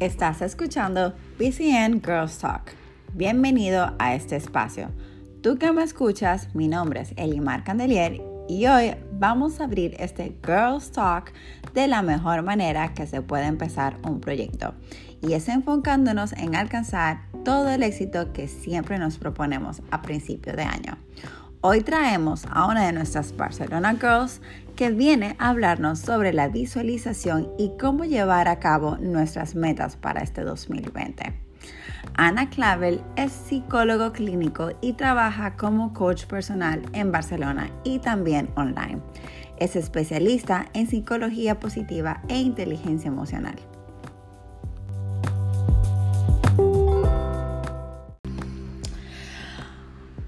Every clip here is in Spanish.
Estás escuchando PCN Girls Talk. Bienvenido a este espacio. Tú que me escuchas, mi nombre es Elimar Candelier y hoy vamos a abrir este Girls Talk de la mejor manera que se puede empezar un proyecto y es enfocándonos en alcanzar todo el éxito que siempre nos proponemos a principio de año. Hoy traemos a una de nuestras Barcelona Girls que viene a hablarnos sobre la visualización y cómo llevar a cabo nuestras metas para este 2020. Ana Clavel es psicólogo clínico y trabaja como coach personal en Barcelona y también online. Es especialista en psicología positiva e inteligencia emocional.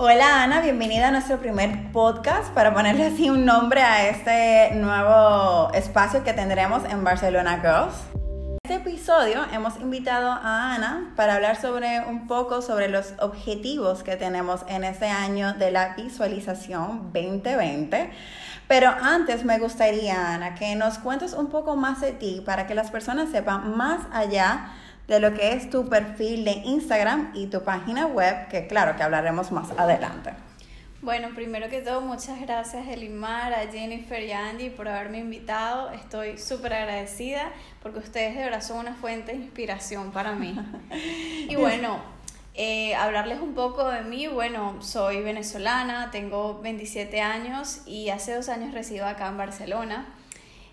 Hola Ana, bienvenida a nuestro primer podcast para ponerle así un nombre a este nuevo espacio que tendremos en Barcelona Girls. En este episodio hemos invitado a Ana para hablar sobre un poco sobre los objetivos que tenemos en este año de la visualización 2020. Pero antes me gustaría, Ana, que nos cuentes un poco más de ti para que las personas sepan más allá de lo que es tu perfil de Instagram y tu página web, que claro que hablaremos más adelante. Bueno, primero que todo, muchas gracias Elimar, a Jennifer y a Andy por haberme invitado. Estoy súper agradecida porque ustedes de verdad son una fuente de inspiración para mí. Y bueno, eh, hablarles un poco de mí. Bueno, soy venezolana, tengo 27 años y hace dos años resido acá en Barcelona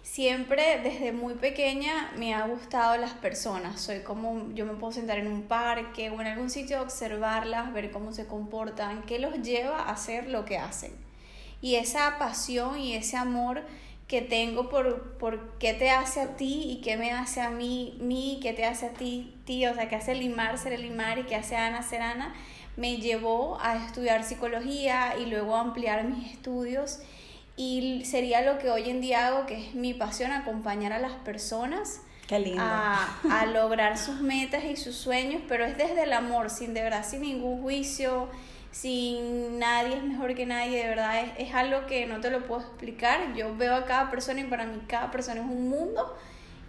siempre desde muy pequeña me ha gustado las personas. Soy como, yo me puedo sentar en un parque o en algún sitio observarlas, ver cómo se comportan, qué los lleva a hacer lo que hacen. Y esa pasión y ese amor que tengo por, por qué te hace a ti y qué me hace a mí, mí, qué te hace a ti, tío, o sea, qué hace Limar ser Limar y qué hace Ana ser Ana, me llevó a estudiar psicología y luego a ampliar mis estudios y sería lo que hoy en día hago, que es mi pasión, acompañar a las personas A, lograr sus metas y sus sueños, pero es desde el amor, sin de verdad, sin ningún juicio, sin nadie es mejor que nadie, de verdad es, es algo que no te lo puedo explicar. Yo veo a cada persona y para mí cada persona es un mundo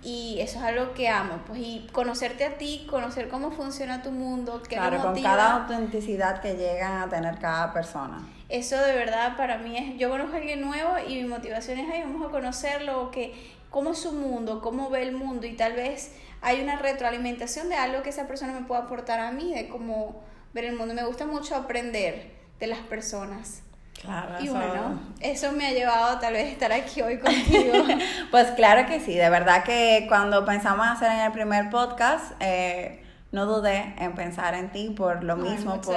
y eso es algo que amo, pues y conocerte a ti, conocer cómo funciona tu mundo, qué claro, con cada autenticidad que llegan a tener cada persona. Eso de verdad para mí es, yo conozco a alguien nuevo y mi motivación es, ahí vamos a conocerlo, que, cómo es su mundo, cómo ve el mundo y tal vez hay una retroalimentación de algo que esa persona me pueda aportar a mí, de cómo ver el mundo. Me gusta mucho aprender de las personas. Claro, y bueno, eso me ha llevado tal vez a estar aquí hoy contigo. pues claro que sí, de verdad que cuando pensamos hacer en el primer podcast, eh, no dudé en pensar en ti por lo mismo, por,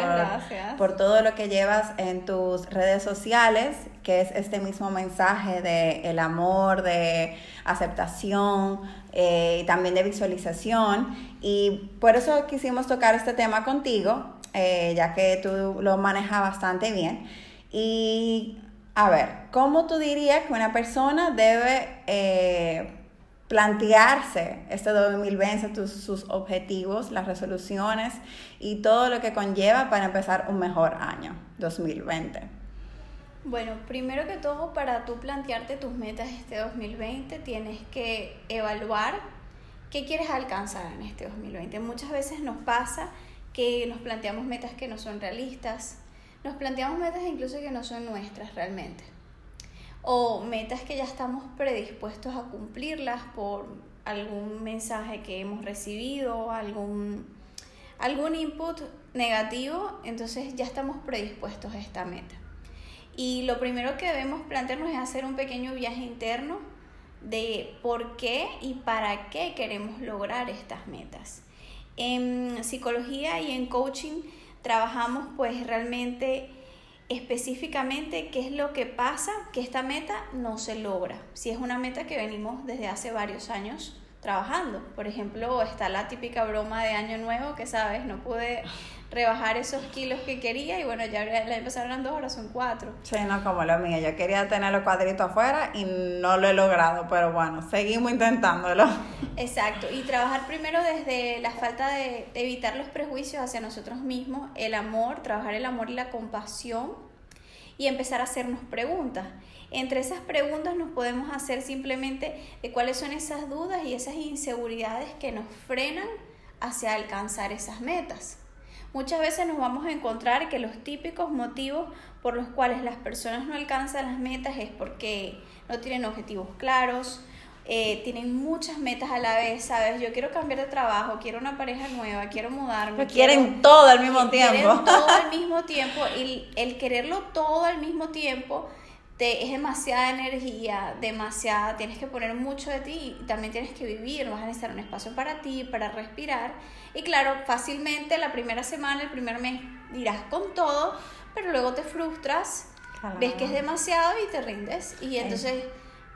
por todo lo que llevas en tus redes sociales, que es este mismo mensaje de el amor, de aceptación, eh, también de visualización. Y por eso quisimos tocar este tema contigo, eh, ya que tú lo manejas bastante bien. Y a ver, ¿cómo tú dirías que una persona debe eh, plantearse este 2020, sus objetivos, las resoluciones y todo lo que conlleva para empezar un mejor año 2020? Bueno, primero que todo, para tú plantearte tus metas este 2020, tienes que evaluar qué quieres alcanzar en este 2020. Muchas veces nos pasa que nos planteamos metas que no son realistas, nos planteamos metas incluso que no son nuestras realmente. O metas que ya estamos predispuestos a cumplirlas por algún mensaje que hemos recibido, algún, algún input negativo, entonces ya estamos predispuestos a esta meta. Y lo primero que debemos plantearnos es hacer un pequeño viaje interno de por qué y para qué queremos lograr estas metas. En psicología y en coaching trabajamos pues realmente específicamente qué es lo que pasa que esta meta no se logra. Si es una meta que venimos desde hace varios años trabajando. Por ejemplo, está la típica broma de año nuevo que sabes, no pude rebajar esos kilos que quería y bueno, ya la empezaron dos, ahora son cuatro. Sí, no como lo mío, yo quería tener los cuadritos afuera y no lo he logrado, pero bueno, seguimos intentándolo. Exacto, y trabajar primero desde la falta de, evitar los prejuicios hacia nosotros mismos, el amor, trabajar el amor y la compasión y empezar a hacernos preguntas. Entre esas preguntas nos podemos hacer simplemente de cuáles son esas dudas y esas inseguridades que nos frenan hacia alcanzar esas metas. Muchas veces nos vamos a encontrar que los típicos motivos por los cuales las personas no alcanzan las metas es porque no tienen objetivos claros, eh, tienen muchas metas a la vez, ¿sabes? Yo quiero cambiar de trabajo, quiero una pareja nueva, quiero mudarme. quieren todo al mismo tiempo. Quieren todo al mismo tiempo y el quererlo todo al mismo tiempo te, es demasiada energía, demasiada, tienes que poner mucho de ti y también tienes que vivir, vas a necesitar un espacio para ti, para respirar. Y claro, fácilmente la primera semana, el primer mes dirás con todo, pero luego te frustras, ves que es demasiado y te rindes. Y entonces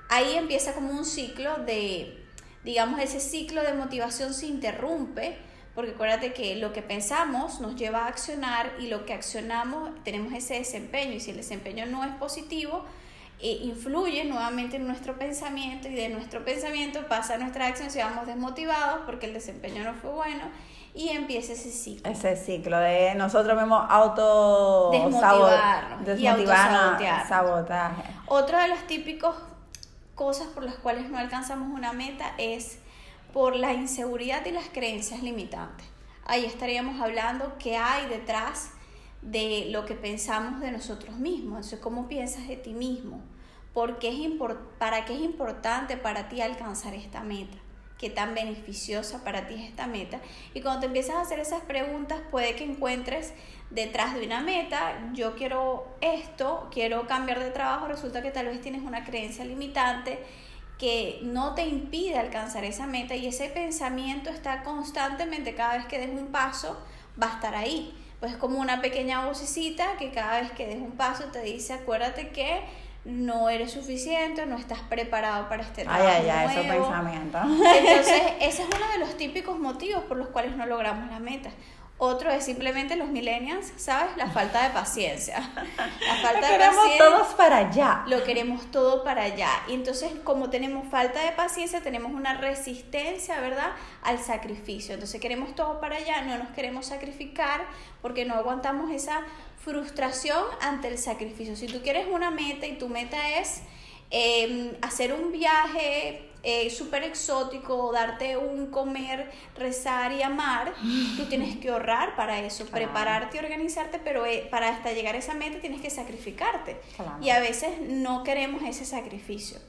ahí empieza como un ciclo de, digamos, ese ciclo de motivación se interrumpe, porque acuérdate que lo que pensamos nos lleva a accionar y lo que accionamos tenemos ese desempeño y si el desempeño no es positivo, eh, influye nuevamente en nuestro pensamiento y de nuestro pensamiento pasa a nuestra acción, si vamos desmotivados porque el desempeño no fue bueno y empieza ese ciclo. Ese ciclo de nosotros mismos auto desmotivarnos, y sabotaje. Otro de los típicos cosas por las cuales no alcanzamos una meta es por la inseguridad y las creencias limitantes. Ahí estaríamos hablando qué hay detrás de lo que pensamos de nosotros mismos, entonces cómo piensas de ti mismo, ¿Por qué es para qué es importante para ti alcanzar esta meta, qué tan beneficiosa para ti es esta meta. Y cuando te empiezas a hacer esas preguntas, puede que encuentres detrás de una meta, yo quiero esto, quiero cambiar de trabajo, resulta que tal vez tienes una creencia limitante que no te impide alcanzar esa meta y ese pensamiento está constantemente, cada vez que des un paso, va a estar ahí. Pues es como una pequeña vocecita que cada vez que des un paso te dice, acuérdate que no eres suficiente, no estás preparado para este trabajo. Ay, ay, ay, pensamiento. Entonces, ese es uno de los típicos motivos por los cuales no logramos la meta. Otro es simplemente los millennials, ¿sabes? La falta de paciencia. La falta lo queremos todos para allá. Lo queremos todo para allá. Y entonces, como tenemos falta de paciencia, tenemos una resistencia, ¿verdad? Al sacrificio. Entonces, queremos todo para allá, no nos queremos sacrificar porque no aguantamos esa frustración ante el sacrificio. Si tú quieres una meta y tu meta es em, hacer un viaje eh, súper exótico, darte un comer, rezar y amar, tú tienes que ahorrar para eso, prepararte y organizarte, pero eh, para hasta llegar a esa meta tienes que sacrificarte. Y a veces no queremos ese sacrificio.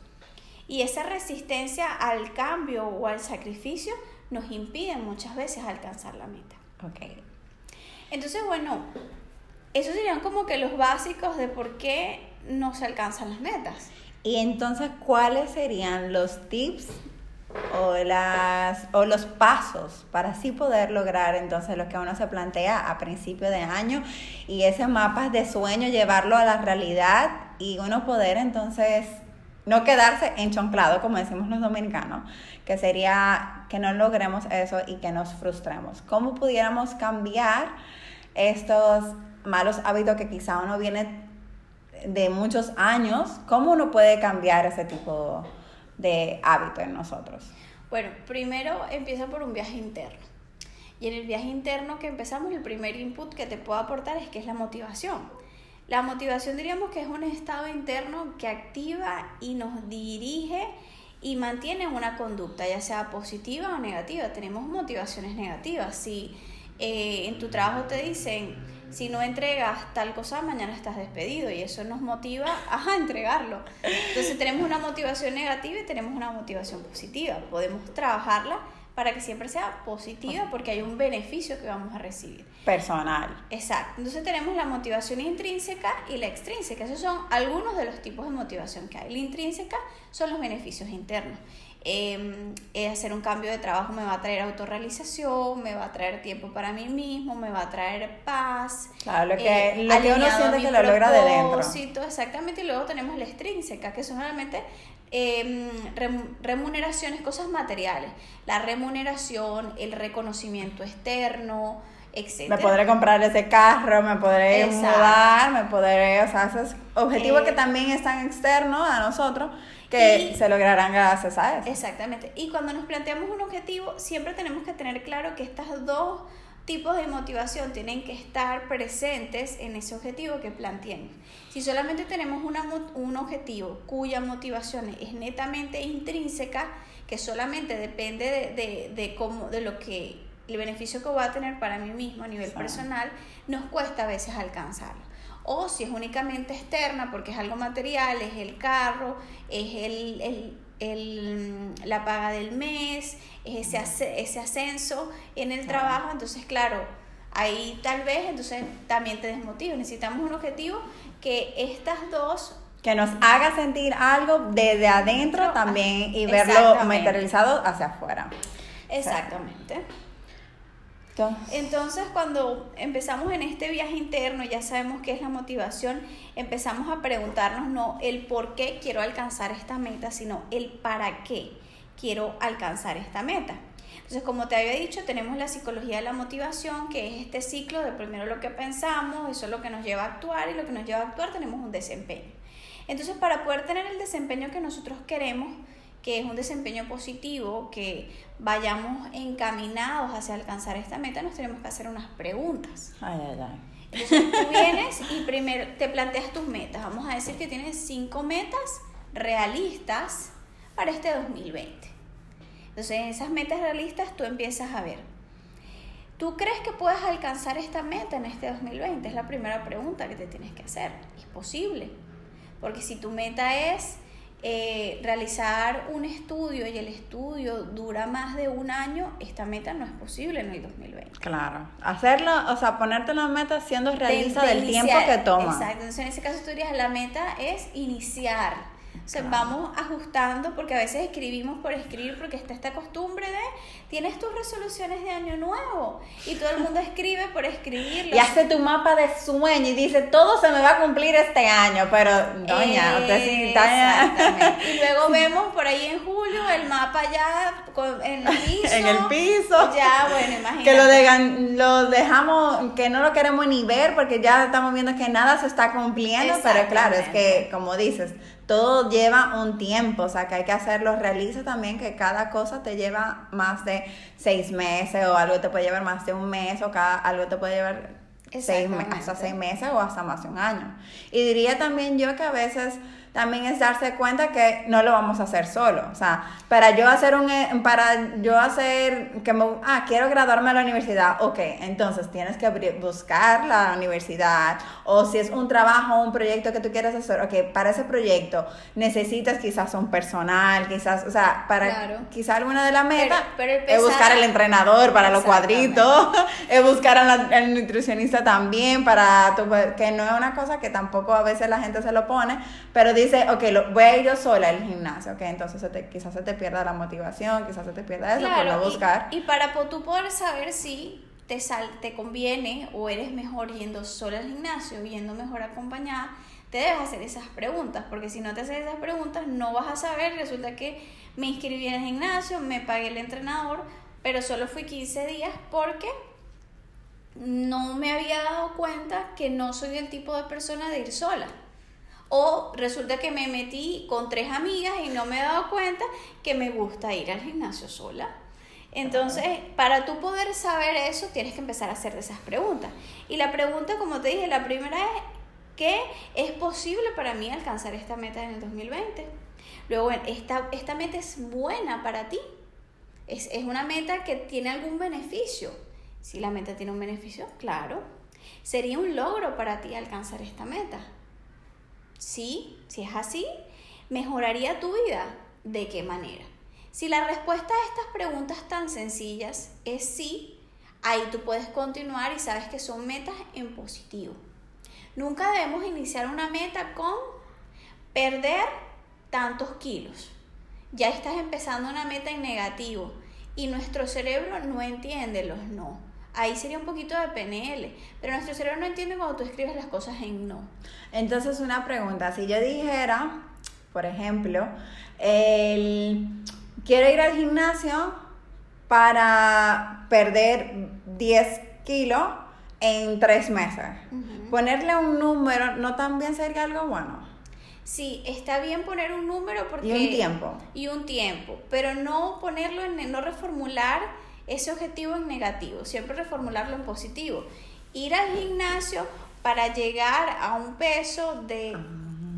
Y esa resistencia al cambio o al sacrificio nos impide muchas veces alcanzar la meta. Okay. Entonces, bueno, esos serían como que los básicos de por qué no se alcanzan las metas. Y entonces, ¿cuáles serían los tips o, las, o los pasos para así poder lograr entonces lo que uno se plantea a principio de año y ese mapa de sueño llevarlo a la realidad y uno poder entonces no quedarse enchonclado, como decimos los dominicanos, que sería que no logremos eso y que nos frustremos. ¿Cómo pudiéramos cambiar estos malos hábitos que quizá uno viene de muchos años, ¿cómo uno puede cambiar ese tipo de hábito en nosotros? Bueno, primero empieza por un viaje interno. Y en el viaje interno que empezamos, el primer input que te puedo aportar es que es la motivación. La motivación diríamos que es un estado interno que activa y nos dirige y mantiene una conducta, ya sea positiva o negativa. Tenemos motivaciones negativas. Si eh, en tu trabajo te dicen, si no entregas tal cosa, mañana estás despedido y eso nos motiva a entregarlo. Entonces tenemos una motivación negativa y tenemos una motivación positiva. Podemos trabajarla para que siempre sea positiva porque hay un beneficio que vamos a recibir. Personal. Exacto. Entonces tenemos la motivación intrínseca y la extrínseca. Esos son algunos de los tipos de motivación que hay. La intrínseca son los beneficios internos. Em, eh, hacer un cambio de trabajo me va a traer autorrealización, me va a traer tiempo para mí mismo, me va a traer paz. Claro, lo que, eh, lo que uno siente que lo logra de dentro. Exactamente, y luego tenemos la extrínseca, que son realmente em, remuneraciones, cosas materiales. La remuneración, el reconocimiento externo, etc. Me podré comprar ese carro, me podré mudar, me podré, o sea, esos objetivos que eh, también están externos a nosotros que se lograrán gracias a eso. Exactamente. Y cuando nos planteamos un objetivo, siempre tenemos que tener claro que estas dos tipos de motivación tienen que estar presentes en ese objetivo que planteemos. Si solamente tenemos una, un objetivo cuya motivación es netamente intrínseca, que solamente depende de, de, de, cómo, de lo que el beneficio que va a tener para mí mismo a nivel personal, nos cuesta a veces alcanzarlo. O si es únicamente externa, porque es algo material, es el carro, es el, el el, la paga del mes, ese, ese ascenso en el trabajo, entonces claro, ahí tal vez entonces también te desmotiva. Necesitamos un objetivo que estas dos que nos haga sentir algo desde adentro también y verlo materializado hacia afuera. Exactamente. Entonces, cuando empezamos en este viaje interno, ya sabemos qué es la motivación, empezamos a preguntarnos no el por qué quiero alcanzar esta meta, sino el para qué quiero alcanzar esta meta. Entonces, como te había dicho, tenemos la psicología de la motivación, que es este ciclo de primero lo que pensamos, eso es lo que nos lleva a actuar y lo que nos lleva a actuar tenemos un desempeño. Entonces, para poder tener el desempeño que nosotros queremos, que es un desempeño positivo, que vayamos encaminados hacia alcanzar esta meta, nos tenemos que hacer unas preguntas. Ay, ay, ay. Entonces tú vienes y primero te planteas tus metas. Vamos a decir que tienes cinco metas realistas para este 2020. Entonces en esas metas realistas tú empiezas a ver. ¿Tú crees que puedes alcanzar esta meta en este 2020? Es la primera pregunta que te tienes que hacer. ¿Es posible? Porque si tu meta es eh, realizar un estudio y el estudio dura más de un año, esta meta no es posible en el 2020. Claro, hacerlo, o sea, ponerte la meta siendo realista del tiempo que toma. Exacto, entonces en ese caso tú dirías, la meta es iniciar o sea, vamos ajustando porque a veces escribimos por escribir porque está esta costumbre de tienes tus resoluciones de año nuevo y todo el mundo escribe por escribirlo. Y hace tu mapa de sueño y dice todo se me va a cumplir este año, pero doña, usted sí está... Y luego vemos por ahí en julio el mapa ya en el piso. en el piso. Ya, bueno, imagínate. Que lo, lo dejamos, que no lo queremos ni ver porque ya estamos viendo que nada se está cumpliendo, pero claro, es que como dices, todo lleva un tiempo, o sea que hay que hacerlo, realiza también que cada cosa te lleva más de seis meses o algo te puede llevar más de un mes o cada, algo te puede llevar seis, hasta seis meses o hasta más de un año. Y diría también yo que a veces también es darse cuenta que no lo vamos a hacer solo. O sea, para yo hacer un, eh, para yo hacer, que me, ah, quiero graduarme a la universidad, ok, entonces tienes que buscar la universidad, o si es un trabajo un proyecto que tú quieres hacer, ok, para ese proyecto necesitas quizás un personal, quizás, o sea, para quizás alguna de las metas es buscar el entrenador para los cuadritos, es buscar al nutricionista también, para que no es una cosa que tampoco a veces la gente se lo pone, pero dice dice, ok, lo, voy a ir yo sola al gimnasio, ok, entonces quizás se te pierda la motivación, quizás se te pierda eso, por no buscar. Y, para tú poder saber si te, sal, te conviene o eres mejor yendo sola al gimnasio, yendo mejor acompañada, te debes hacer esas preguntas, porque si no te haces esas preguntas no vas a saber, resulta que me inscribí en el gimnasio, me pagué el entrenador, pero solo fui 15 días porque no me había dado cuenta que no soy el tipo de persona de ir sola. O resulta que me metí con tres amigas y no me he dado cuenta que me gusta ir al gimnasio sola. Entonces, para tú poder saber eso, tienes que empezar a hacer esas preguntas. Y la pregunta, como te dije, la primera es, ¿qué es posible para mí alcanzar esta meta en el 2020? Luego, esta, esta meta es buena para ti. Es, es una meta que tiene algún beneficio. Si la meta tiene un beneficio, claro. Sería un logro para ti alcanzar esta meta. Sí, si es así, ¿mejoraría tu vida? ¿De qué manera? Si la respuesta a estas preguntas tan sencillas es sí, ahí tú puedes continuar y sabes que son metas en positivo. Nunca debemos iniciar una meta con perder tantos kilos. Ya estás empezando una meta en negativo y nuestro cerebro no entiende los no ahí sería un poquito de PNL, pero nuestro cerebro no entiende cuando tú escribes las cosas en no. Entonces, una pregunta, si yo dijera, por ejemplo, el, quiero ir al gimnasio para perder 10 kilos en tres meses, ponerle un número, ¿no también sería algo bueno? Sí, está bien poner un número porque... Y un tiempo. Y un tiempo, pero no ponerlo en, no reformular ese objetivo en negativo, siempre reformularlo en positivo. Ir al gimnasio para llegar a un peso de,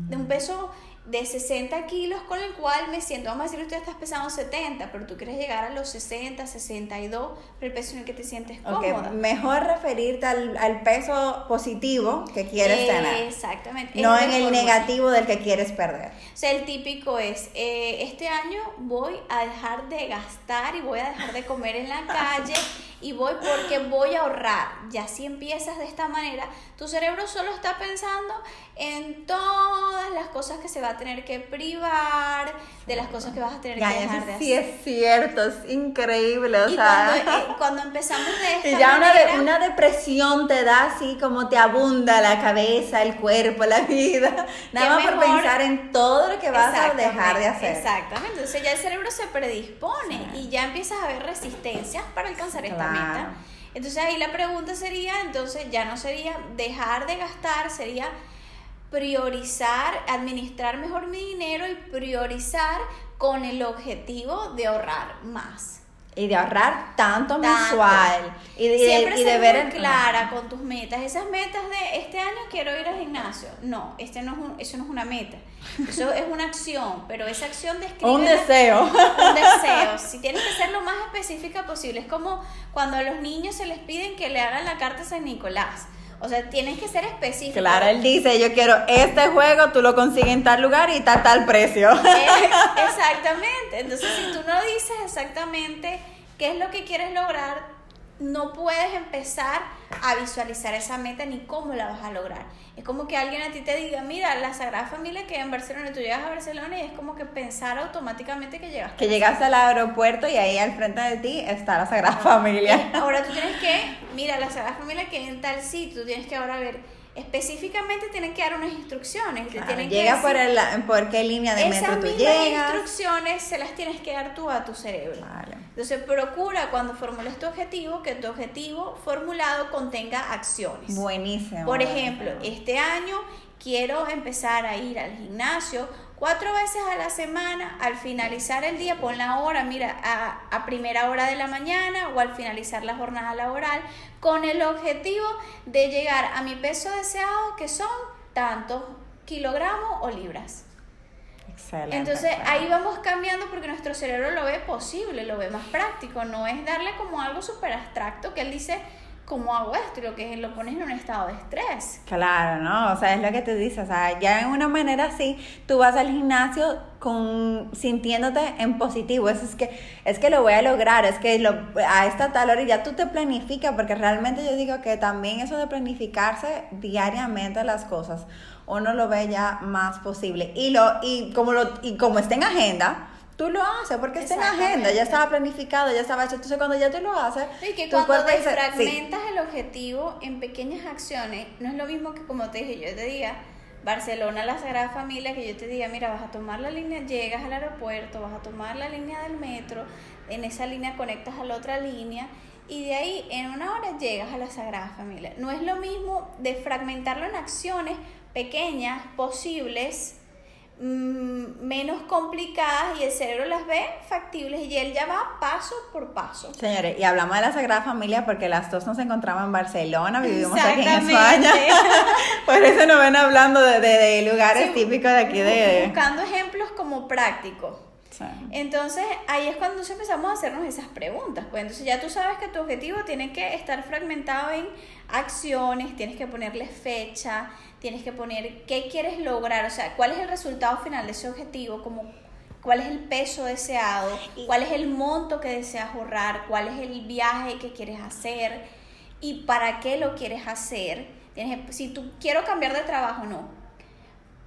de un peso de 60 kilos con el cual me siento, vamos a decir, usted estás pesando 70, pero tú quieres llegar a los 60, 62, pero el peso en el que te sientes cómoda. Mejor referirte al, al, peso positivo que quieres tener. Exactamente. No en el negativo del que quieres perder. O sea, el típico es, eh, este año voy a dejar de gastar y voy a dejar de comer en la calle y voy porque voy a ahorrar. Y así empiezas de esta manera. Tu cerebro solo está pensando en todas las cosas que se va a tener que privar, de las cosas que vas a tener que dejar de hacer. Sí, es cierto, es increíble. O y sea, cuando, eh, cuando, empezamos de esta y ya manera, una, una depresión te da así como te abunda la cabeza, el cuerpo, la vida. Nada más por pensar en todo lo que vas a dejar de hacer. Exactamente, entonces ya el cerebro se predispone y ya empiezas a ver resistencias para alcanzar esta meta. Entonces ahí la pregunta sería, entonces ya no sería dejar de gastar, sería priorizar, administrar mejor mi dinero y priorizar con el objetivo de ahorrar más. Y de ahorrar tanto, mensual. Y de, Siempre y de ser ver muy clara con tus metas. Esas metas de este año quiero ir al gimnasio. No, este no es un, eso no es una meta. Eso es una acción, pero esa acción describe... Un deseo. Un deseo. Si tienes que ser lo más específica posible. Es como cuando a los niños se les piden que le hagan la carta a San Nicolás. O sea, tienes que ser específico. Claro, él dice, yo quiero este juego, tú lo consigues en tal lugar y tal tal precio. exactamente. Entonces, si tú no dices exactamente qué es lo que quieres lograr, no puedes empezar a visualizar esa meta ni cómo la vas a lograr. Es como que alguien a ti te diga, mira, la Sagrada Familia que en Barcelona, tú llegas a Barcelona y es como que pensar automáticamente que llegaste. Que llegaste al aeropuerto y ahí al frente de ti está la Sagrada Familia. Ahora tú tienes que, mira, la Sagrada Familia que en tal sitio, tú tienes que ahora ver específicamente tienen que dar unas instrucciones. Te tienen llega que por, el, por qué línea de metro tú llegas. Esas instrucciones se las tienes que dar tú a tu cerebro. Vale. Entonces procura cuando formules tu objetivo que tu objetivo formulado contenga acciones. Buenísimo. Por ejemplo, este año quiero empezar a ir al gimnasio cuatro veces a la semana, al finalizar el día, pon la hora, mira, a, a, primera hora de la mañana o al finalizar la jornada laboral, con el objetivo de llegar a mi peso deseado, que son tantos kilogramos o libras. Excelente. Entonces ahí vamos cambiando porque nuestro cerebro lo ve posible, lo ve más práctico, no es darle como algo súper abstracto que él dice, ¿cómo hago esto? Y lo que es, lo pones en un estado de estrés. Claro, ¿no? O sea, es lo que te dice, o sea, ya en una manera así, tú vas al gimnasio con sintiéndote en positivo, eso es que es que lo voy a lograr, es que lo, a esta tal hora ya tú te planificas, porque realmente yo digo que también eso de planificarse diariamente las cosas, uno lo ve ya más posible y lo y como lo y como está en agenda, tú lo haces porque está en agenda, ya estaba planificado, ya estaba hecho. Entonces, cuando ya tú lo haces, y que tu cuando te dice, fragmentas el objetivo en pequeñas acciones, no es lo mismo que como te dije, yo te diga, Barcelona, la Sagrada Familia, que yo te diga, mira, vas a tomar la línea, llegas al aeropuerto, vas a tomar la línea del metro, en esa línea conectas a la otra línea y de ahí en una hora llegas a la Sagrada Familia. No es lo mismo de fragmentarlo en acciones pequeñas, posibles, menos complicadas y el cerebro las ve factibles y él ya va paso por paso. Señores, y hablamos de la Sagrada Familia porque las dos nos encontramos en Barcelona, vivimos aquí en. España. por eso nos ven hablando de, de- de lugares Sí, típicos de aquí de... Buscando ejemplos como prácticos. Sí. Entonces ahí es cuando entonces empezamos a hacernos esas preguntas. Pues entonces ya tú sabes que tu objetivo tiene que estar fragmentado en acciones, tienes que ponerle fecha, tienes que poner qué quieres lograr, o sea, cuál es el resultado final de ese objetivo, como cuál es el peso deseado, cuál es el monto que deseas ahorrar, cuál es el viaje que quieres hacer y para qué lo quieres hacer. Tienes, si tú quiero cambiar de trabajo, no,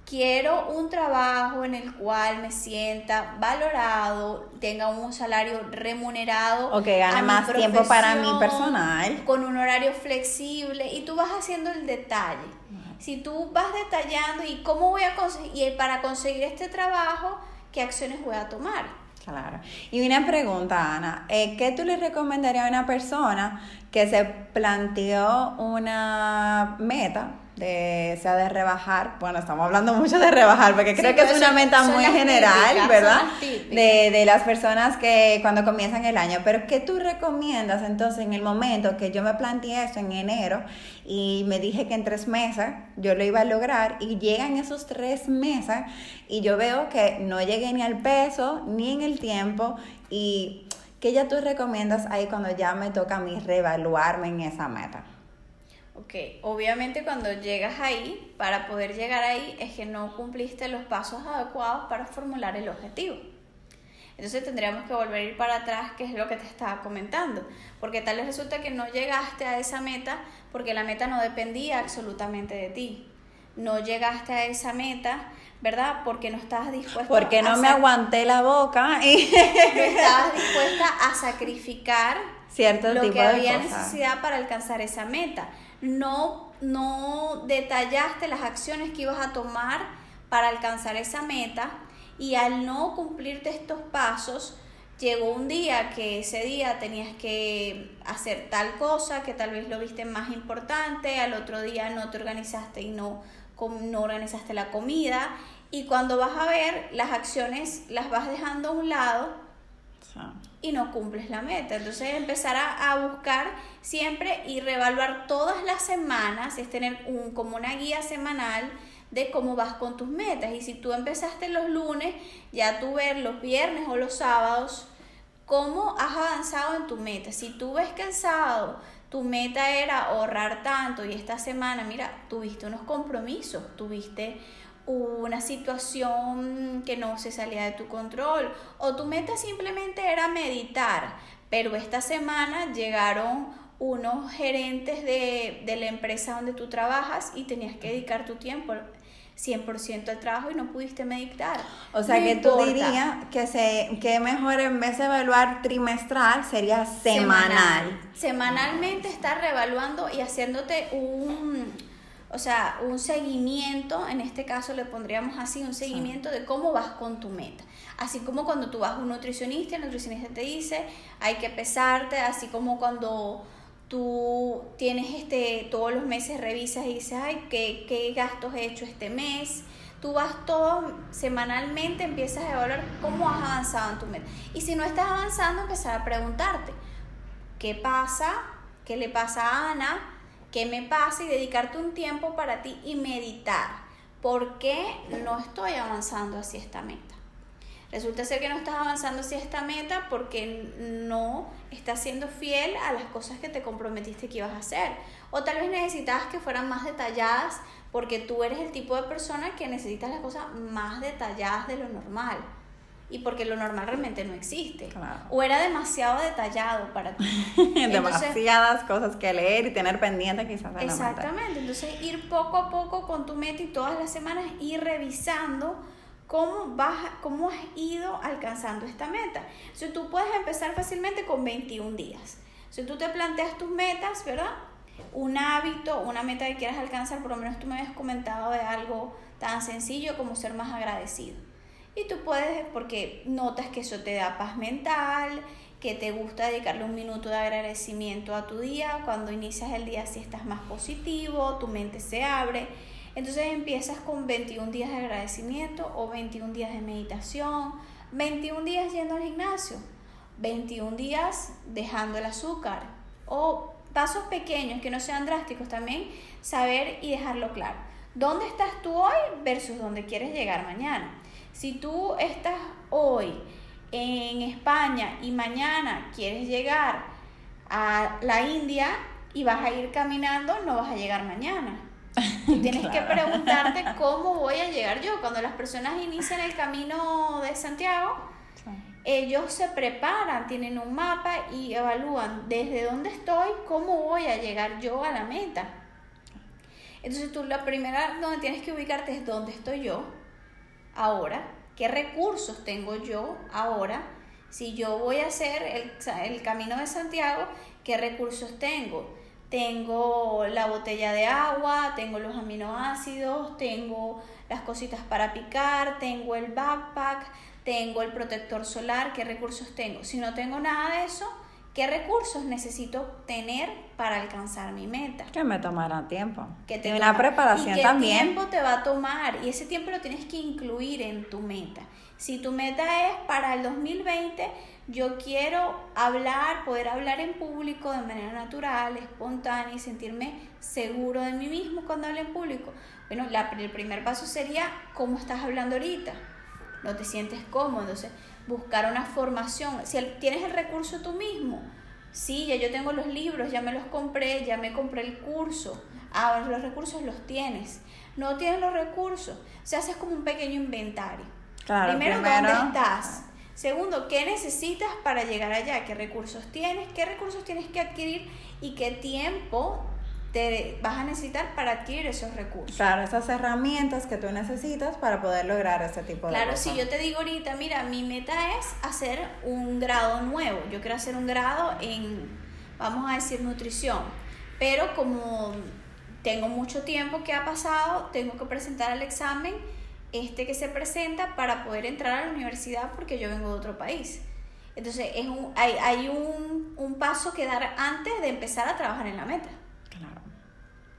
quiero un trabajo en el cual me sienta valorado, tenga un salario remunerado. O que gane más tiempo para mi personal. Con un horario flexible y tú vas haciendo el detalle. Si tú vas detallando y cómo voy a conseguir, para conseguir este trabajo, qué acciones voy a tomar. Claro. Y una pregunta, Ana. eh, ¿Qué tú le recomendarías a una persona que se planteó una meta de, sea de rebajar, bueno, estamos hablando mucho de rebajar, porque creo que es una meta muy general, típicas, ¿verdad? De, de las personas que cuando comienzan el año, pero ¿qué tú recomiendas entonces en el momento que yo me planteé esto en enero y me dije que en tres meses yo lo iba a lograr y llegan esos tres meses y yo veo que no llegué ni al peso ni en el tiempo y ¿qué ya tú recomiendas ahí cuando ya me toca a mí reevaluarme en esa meta? Ok, obviamente cuando llegas ahí, para poder llegar ahí es que no cumpliste los pasos adecuados para formular el objetivo. Entonces tendríamos que volver a ir para atrás, que es lo que te estaba comentando, porque tal vez resulta que no llegaste a esa meta porque la meta no dependía absolutamente de ti. No llegaste a esa meta, ¿verdad? Porque no estabas dispuesta Porque no a me aguanté la boca y no estabas dispuesta a sacrificar cierto lo tipo que de había cosas. necesidad para alcanzar esa meta. No, no detallaste las acciones que ibas a tomar para alcanzar esa meta y al no cumplirte estos pasos, llegó un día que ese día tenías que hacer tal cosa que tal vez lo viste más importante, al otro día no te organizaste y no, no organizaste la comida y cuando vas a ver las acciones las vas dejando a un lado y no cumples la meta. Entonces empezar a, a buscar siempre y reevaluar todas las semanas, es tener un, como una guía semanal de cómo vas con tus metas. Y si tú empezaste los lunes, ya tú ver los viernes o los sábados cómo has avanzado en tu meta. Si tú ves que el sábado tu meta era ahorrar tanto y esta semana, mira, tuviste unos compromisos, tuviste una situación que no se salía de tu control o tu meta simplemente era meditar, pero esta semana llegaron unos gerentes de, de la empresa donde tú trabajas y tenías que dedicar tu tiempo 100% al trabajo y no pudiste meditar. O sea No que tú dirías que se que mejor en vez de evaluar trimestral sería semanal. Semanalmente estar reevaluando y haciéndote un, o sea, un seguimiento, en este caso le pondríamos así, un seguimiento de cómo vas con tu meta. Así como cuando tú vas a un nutricionista, el nutricionista te dice, hay que pesarte, así como cuando tú tienes este, todos los meses revisas y dices, ay, ¿qué, qué gastos he hecho este mes? Tú vas todo semanalmente, empiezas a evaluar cómo has avanzado en tu meta. Y si no estás avanzando, empezar a preguntarte, ¿qué pasa? ¿Qué le pasa a Ana? ¿Qué me pasa? Y dedicarte un tiempo para ti y meditar. ¿Por qué no estoy avanzando hacia esta meta? Resulta ser que no estás avanzando hacia esta meta porque no estás siendo fiel a las cosas que te comprometiste que ibas a hacer. O tal vez necesitabas que fueran más detalladas porque tú eres el tipo de persona que necesitas las cosas más detalladas de lo normal. Y porque lo normal realmente no existe. Claro. O era demasiado detallado para ti. Entonces, Demasiadas cosas que leer y tener pendiente quizás. Exactamente, entonces ir poco a poco con tu meta y todas las semanas ir revisando cómo, vas, cómo has ido alcanzando esta meta. Si tú puedes empezar fácilmente con 21 días. Si tú te planteas tus metas, ¿verdad? Un hábito, una meta que quieras alcanzar, por lo menos tú me habías comentado de algo tan sencillo como ser más agradecido. Y tú puedes, porque notas que eso te da paz mental, que te gusta dedicarle un minuto de agradecimiento a tu día, cuando inicias el día si estás más positivo, tu mente se abre. Entonces empiezas con 21 días de agradecimiento o 21 días de meditación, 21 días yendo al gimnasio, 21 días dejando el azúcar o pasos pequeños que no sean drásticos también, saber y dejarlo claro. ¿Dónde estás tú hoy versus dónde quieres llegar mañana? Si tú estás hoy en España y mañana quieres llegar a la India y vas a ir caminando, no vas a llegar mañana. Tú tienes que preguntarte cómo voy a llegar yo. Cuando las personas inician el camino de Santiago, ellos se preparan, tienen un mapa y evalúan desde dónde estoy, cómo voy a llegar yo a la meta. Entonces tú la primera donde tienes que ubicarte es dónde estoy yo ahora, qué recursos tengo yo ahora. Si yo voy a hacer el, el camino de Santiago, ¿qué recursos tengo? Tengo la botella de agua, tengo los aminoácidos, tengo las cositas para picar, tengo el backpack, tengo el protector solar, ¿qué recursos tengo? Si no tengo nada de eso, ¿Qué recursos necesito tener para alcanzar mi meta? Que me tomará tiempo. Que te y una preparación ¿Y qué también. tiempo te va a tomar? Y ese tiempo lo tienes que incluir en tu meta. Si tu meta es para el 2020, yo quiero hablar, poder hablar en público de manera natural, espontánea y sentirme seguro de mí mismo cuando hable en público. Bueno, la- el primer paso sería cómo estás hablando ahorita. No te sientes cómodo, entonces buscar una formación. Si tienes el recurso tú mismo, sí, ya yo tengo los libros, ya me los compré, ya me compré el curso. Ah, los recursos los tienes. No tienes los recursos, se haces como un pequeño inventario. Claro, primero, primero- ¿dónde estás? Segundo, ¿qué necesitas para llegar allá? ¿Qué recursos tienes? ¿Qué recursos tienes que adquirir? ¿Y qué tiempo te vas a necesitar para adquirir esos recursos? Claro, esas herramientas que tú necesitas para poder lograr este tipo de Claro, cosas. si yo te digo ahorita, mira, mi meta es hacer un grado nuevo. Yo quiero hacer un grado en, vamos a decir, nutrición. Pero como tengo mucho tiempo que ha pasado, tengo que presentar el examen este que se presenta para poder entrar a la universidad porque yo vengo de otro país. Entonces, es un, hay, hay un, un paso que dar antes de empezar a trabajar en la meta.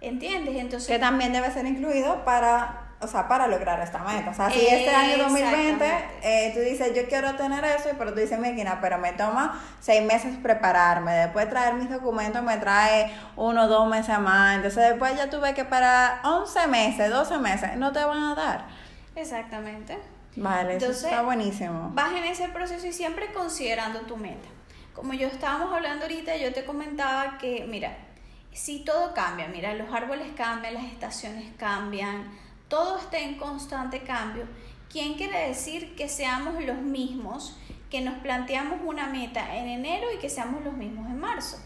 ¿Entiendes? Entonces, Que también debe ser incluido para, o sea, para lograr esta meta. O sea, si este año 2020 Exactamente. eh, tú dices, yo quiero tener eso, pero tú dices, Mira, pero me toma seis meses prepararme, después traer mis documentos me trae uno o dos meses más, entonces después ya tuve que para 11 meses, 12 meses, no te van a dar. exactamente. Vale, eso Entonces, está buenísimo. Vas en ese proceso y siempre considerando tu meta. Como yo estábamos hablando ahorita, yo te comentaba que, mira, si todo cambia, mira, los árboles cambian, las estaciones cambian, todo está en constante cambio, ¿quién quiere decir que seamos los mismos, que nos planteamos una meta en enero y que seamos los mismos en marzo?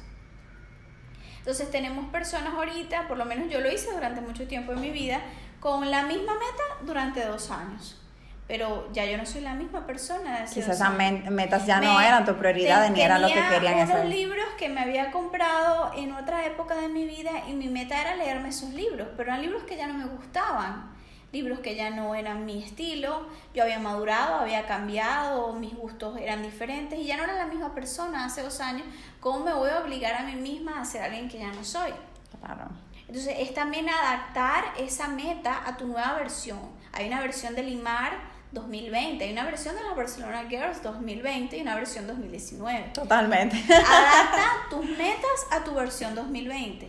Entonces tenemos personas ahorita, por lo menos yo lo hice durante mucho tiempo en mi vida, con la misma meta durante dos años. Pero ya yo no soy la misma persona Quizás esas metas ya no Me- eran tu prioridad te- ni eran lo que tenía querían hacer. libros que me había comprado en otra época de mi vida y mi meta era leerme esos libros, pero eran libros que ya no me gustaban, libros que ya no eran mi estilo, yo había madurado, había cambiado, mis gustos eran diferentes y ya no era la misma persona hace dos años, ¿cómo me voy a obligar a mí misma a ser alguien que ya no soy? Claro. Entonces es también adaptar esa meta a tu nueva versión. Hay una versión de Limar 2020, hay una versión de las Barcelona Girls 2020 y una versión 2019. Totalmente. Adapta tus metas a tu versión 2020.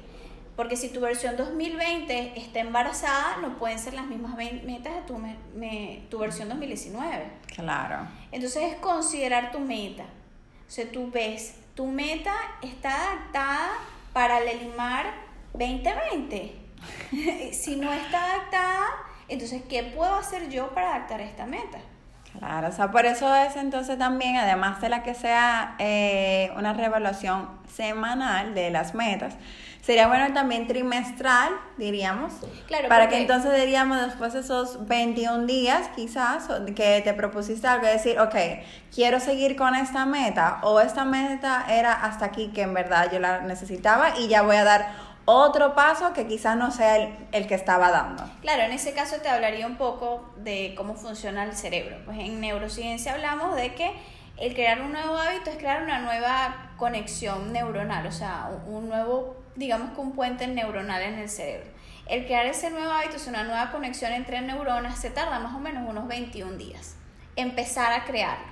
Porque si tu versión 2020 está embarazada, no pueden ser las mismas metas de tu, me- me- tu versión 2019. Claro. Entonces es considerar tu meta. O sea, tú ves, tu meta está adaptada para el Elimar 2020. si no está adaptada, entonces, ¿qué puedo hacer yo para adaptar esta meta? Claro, o sea, por eso es entonces también, además de la que sea eh, una revaluación semanal de las metas, sería bueno también trimestral, diríamos, Claro, para porque- que entonces diríamos después de esos 21 días quizás que te propusiste algo, decir, ok, quiero seguir con esta meta o esta meta era hasta aquí que en verdad yo la necesitaba y ya voy a dar otro paso que quizás no sea el, el que estaba dando. Claro, en ese caso te hablaría un poco de cómo funciona el cerebro. Pues en neurociencia hablamos de que el crear un nuevo hábito es crear una nueva conexión neuronal, o sea, un nuevo, digamos que un puente neuronal en el cerebro. El crear ese nuevo hábito es una nueva conexión entre neuronas, se tarda más o menos unos 21 días. Empezar a crearlo.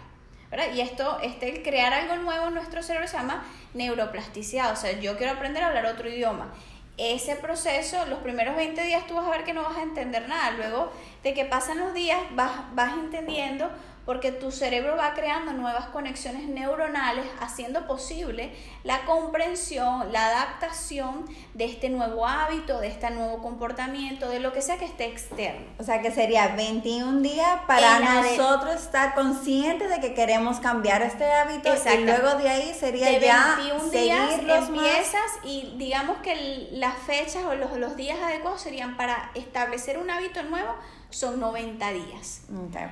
¿Verdad? Y esto, este, el crear algo nuevo en nuestro cerebro se llama neuroplasticidad, o sea, yo quiero aprender a hablar otro idioma. Ese proceso, los primeros 20 días tú vas a ver que no vas a entender nada, luego de que pasan los días vas, vas entendiendo porque tu cerebro va creando nuevas conexiones neuronales, haciendo posible la comprensión, la adaptación de este nuevo hábito, de este nuevo comportamiento, de lo que sea que esté externo. O sea que sería 21 días para de- nosotros estar conscientes de que queremos cambiar este hábito y luego de ahí sería de ya 21 días más. empiezas y digamos que las fechas o los, los días adecuados serían para establecer un hábito nuevo son 90 días.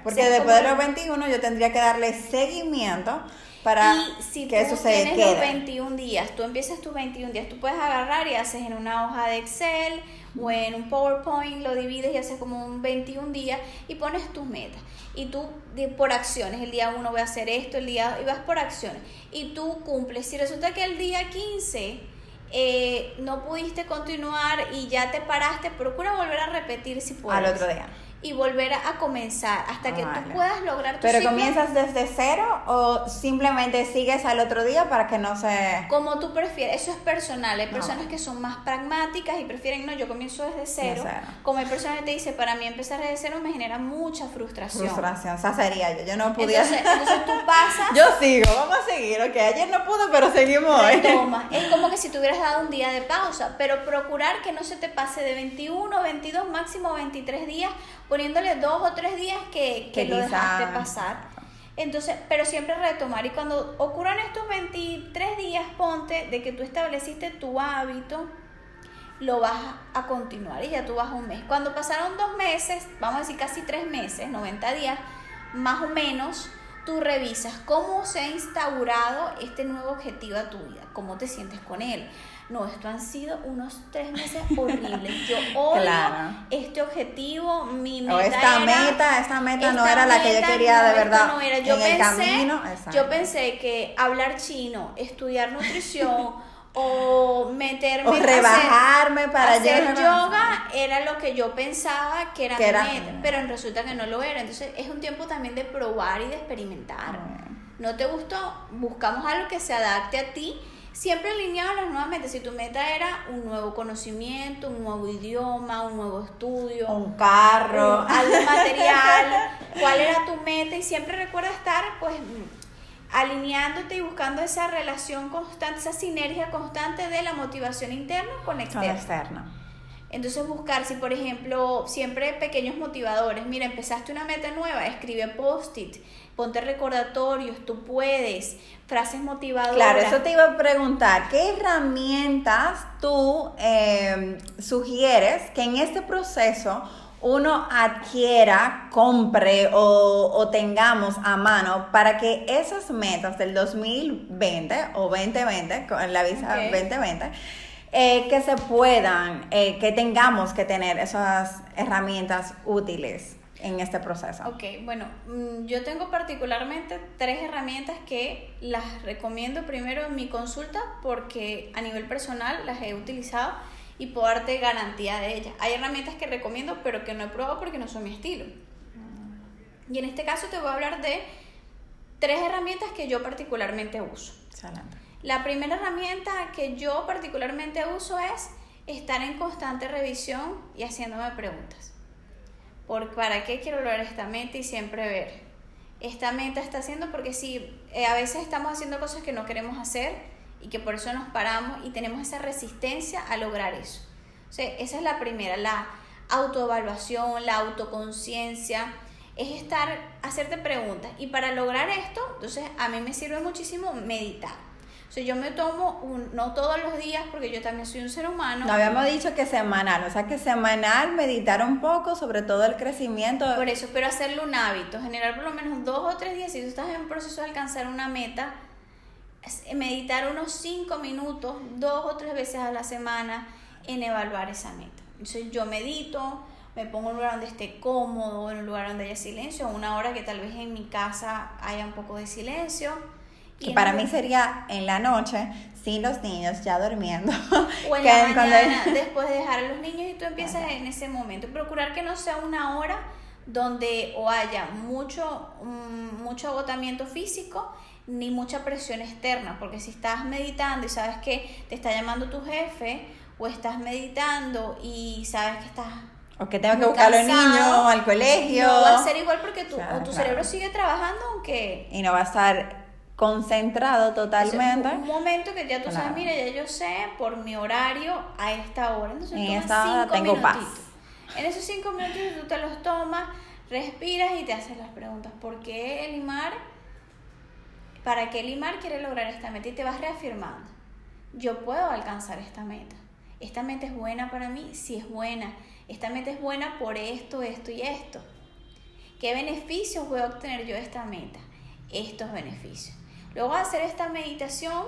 Porque después de los 21 yo tendría que darle seguimiento para y si que tú eso se tienes los quede. 21 días, tú empiezas tus 21 días, tú puedes agarrar y haces en una hoja de Excel o en un PowerPoint lo divides y haces como un 21 días y pones tus metas. Y tú por acciones, el día 1 voy a hacer esto, el día y vas por acciones. Y tú cumples. Si resulta que el día 15 eh, no pudiste continuar y ya te paraste, procura volver a repetir si puedes. Al otro día y volver a comenzar hasta que tú puedas lograr tu Pero comienzas desde cero o simplemente sigues al otro día para que no se... Como tú prefieres, eso es personal. Hay personas que son más pragmáticas y prefieren, no, yo comienzo desde cero. Como hay personas que te dicen, para mí empezar desde cero me genera mucha frustración. Frustración, esa sería yo, yo no podía... Entonces, entonces tú pasas... yo sigo, vamos a seguir, ok, ayer no pude, pero seguimos hoy. Es como que si te hubieras dado un día de pausa, pero procurar que no se te pase de 21, 22, máximo 23 días poniéndole dos o tres días que, que lo dejaste pasar. Entonces, pero siempre retomar. Y cuando ocurran estos 23 días, ponte de que tú estableciste tu hábito, lo vas a continuar y ya tú vas un mes. Cuando pasaron dos meses, vamos a decir casi tres meses, 90 días, más o menos, tú revisas cómo se ha instaurado este nuevo objetivo a tu vida, cómo te sientes con él. No, esto han sido unos tres meses horribles. Yo odio este objetivo, mi meta esta meta, esta meta no era la que yo quería de verdad. No era. Yo en pensé, el camino, yo pensé que hablar chino, estudiar nutrición o meterme o rebajarme para hacer yoga era lo que yo pensaba que era, mi meta, pero resulta que no lo era. Entonces es un tiempo también de probar y de experimentar. ¿No te gustó? Buscamos algo que se adapte a ti siempre alineado a las nuevas metas. Si tu meta era un nuevo conocimiento, un nuevo idioma, un nuevo estudio, un carro, algo material, cuál era tu meta y siempre recuerda estar pues alineándote y buscando esa relación constante, esa sinergia constante de la motivación interna con externa. Con externa. Entonces buscar si, por ejemplo, siempre pequeños motivadores, mira, empezaste una meta nueva, escribe post-it, ponte recordatorios, tú puedes, frases motivadoras. Claro, eso te iba a preguntar, ¿qué herramientas tú em, sugieres que en este proceso uno adquiera, compre o, o, tengamos a mano para que esas metas del 2020 o 2020, con la visa 2020, eh, que se puedan, eh, que tengamos que tener esas herramientas útiles en este proceso. Ok, bueno, mm, yo tengo particularmente tres herramientas que las recomiendo primero en mi consulta porque a nivel personal las he utilizado y puedo darte garantía de ellas. Hay herramientas que recomiendo pero que no he probado porque no son mi estilo. Y en este caso te voy a hablar de tres herramientas que yo particularmente uso. Excelente. La primera herramienta que yo particularmente uso es estar en constante revisión y haciéndome preguntas. ¿Por, ¿Para qué quiero lograr esta meta? Y siempre ver, esta meta está haciendo porque si eh, a veces estamos haciendo cosas que no queremos hacer y que por eso nos paramos y tenemos esa resistencia a lograr eso. O sea, esa es la primera, la autoevaluación, la autoconciencia, es estar, hacerte preguntas. Y para lograr esto, entonces a mí me sirve muchísimo meditar. O sea, yo me tomo, un, no todos los días, porque yo también soy un ser humano. No habíamos dicho que semanal, o sea que semanal meditar un poco sobre todo el crecimiento. Por eso, pero hacerlo un hábito, generar por lo menos dos o tres días, si tú estás en un proceso de alcanzar una meta, meditar unos cinco minutos, dos o tres veces a la semana en evaluar esa meta. Entonces yo medito, me pongo en un lugar donde esté cómodo, en un lugar donde haya silencio, una hora que tal vez en mi casa haya un poco de silencio que para mí sería en la noche, sin los niños ya durmiendo. O en la mañana, después de dejar a los niños y tú empiezas en ese momento. Procurar que no sea una hora donde o haya mucho, mm, mucho agotamiento físico ni mucha presión externa, porque si estás meditando y sabes que te está llamando tu jefe, o estás meditando y sabes que estás o que tengo que buscar a los niños al colegio. No va a ser igual porque tu, tu cerebro sigue trabajando aunque... Y no va a estar concentrado totalmente. un momento que ya tú sabes, mira, ya yo sé por mi horario a esta hora. Entonces, en esta hora tengo paz. En esos cinco minutos tú te los tomas, respiras y te haces las preguntas. ¿Por qué limar? ¿Para qué limar quiere lograr esta meta? Y te vas reafirmando. Yo puedo alcanzar esta meta. Esta meta es buena para mí, si es buena. Esta meta es buena por esto, esto y esto. ¿Qué beneficios voy a obtener yo de esta meta? Estos beneficios. Luego de hacer esta meditación,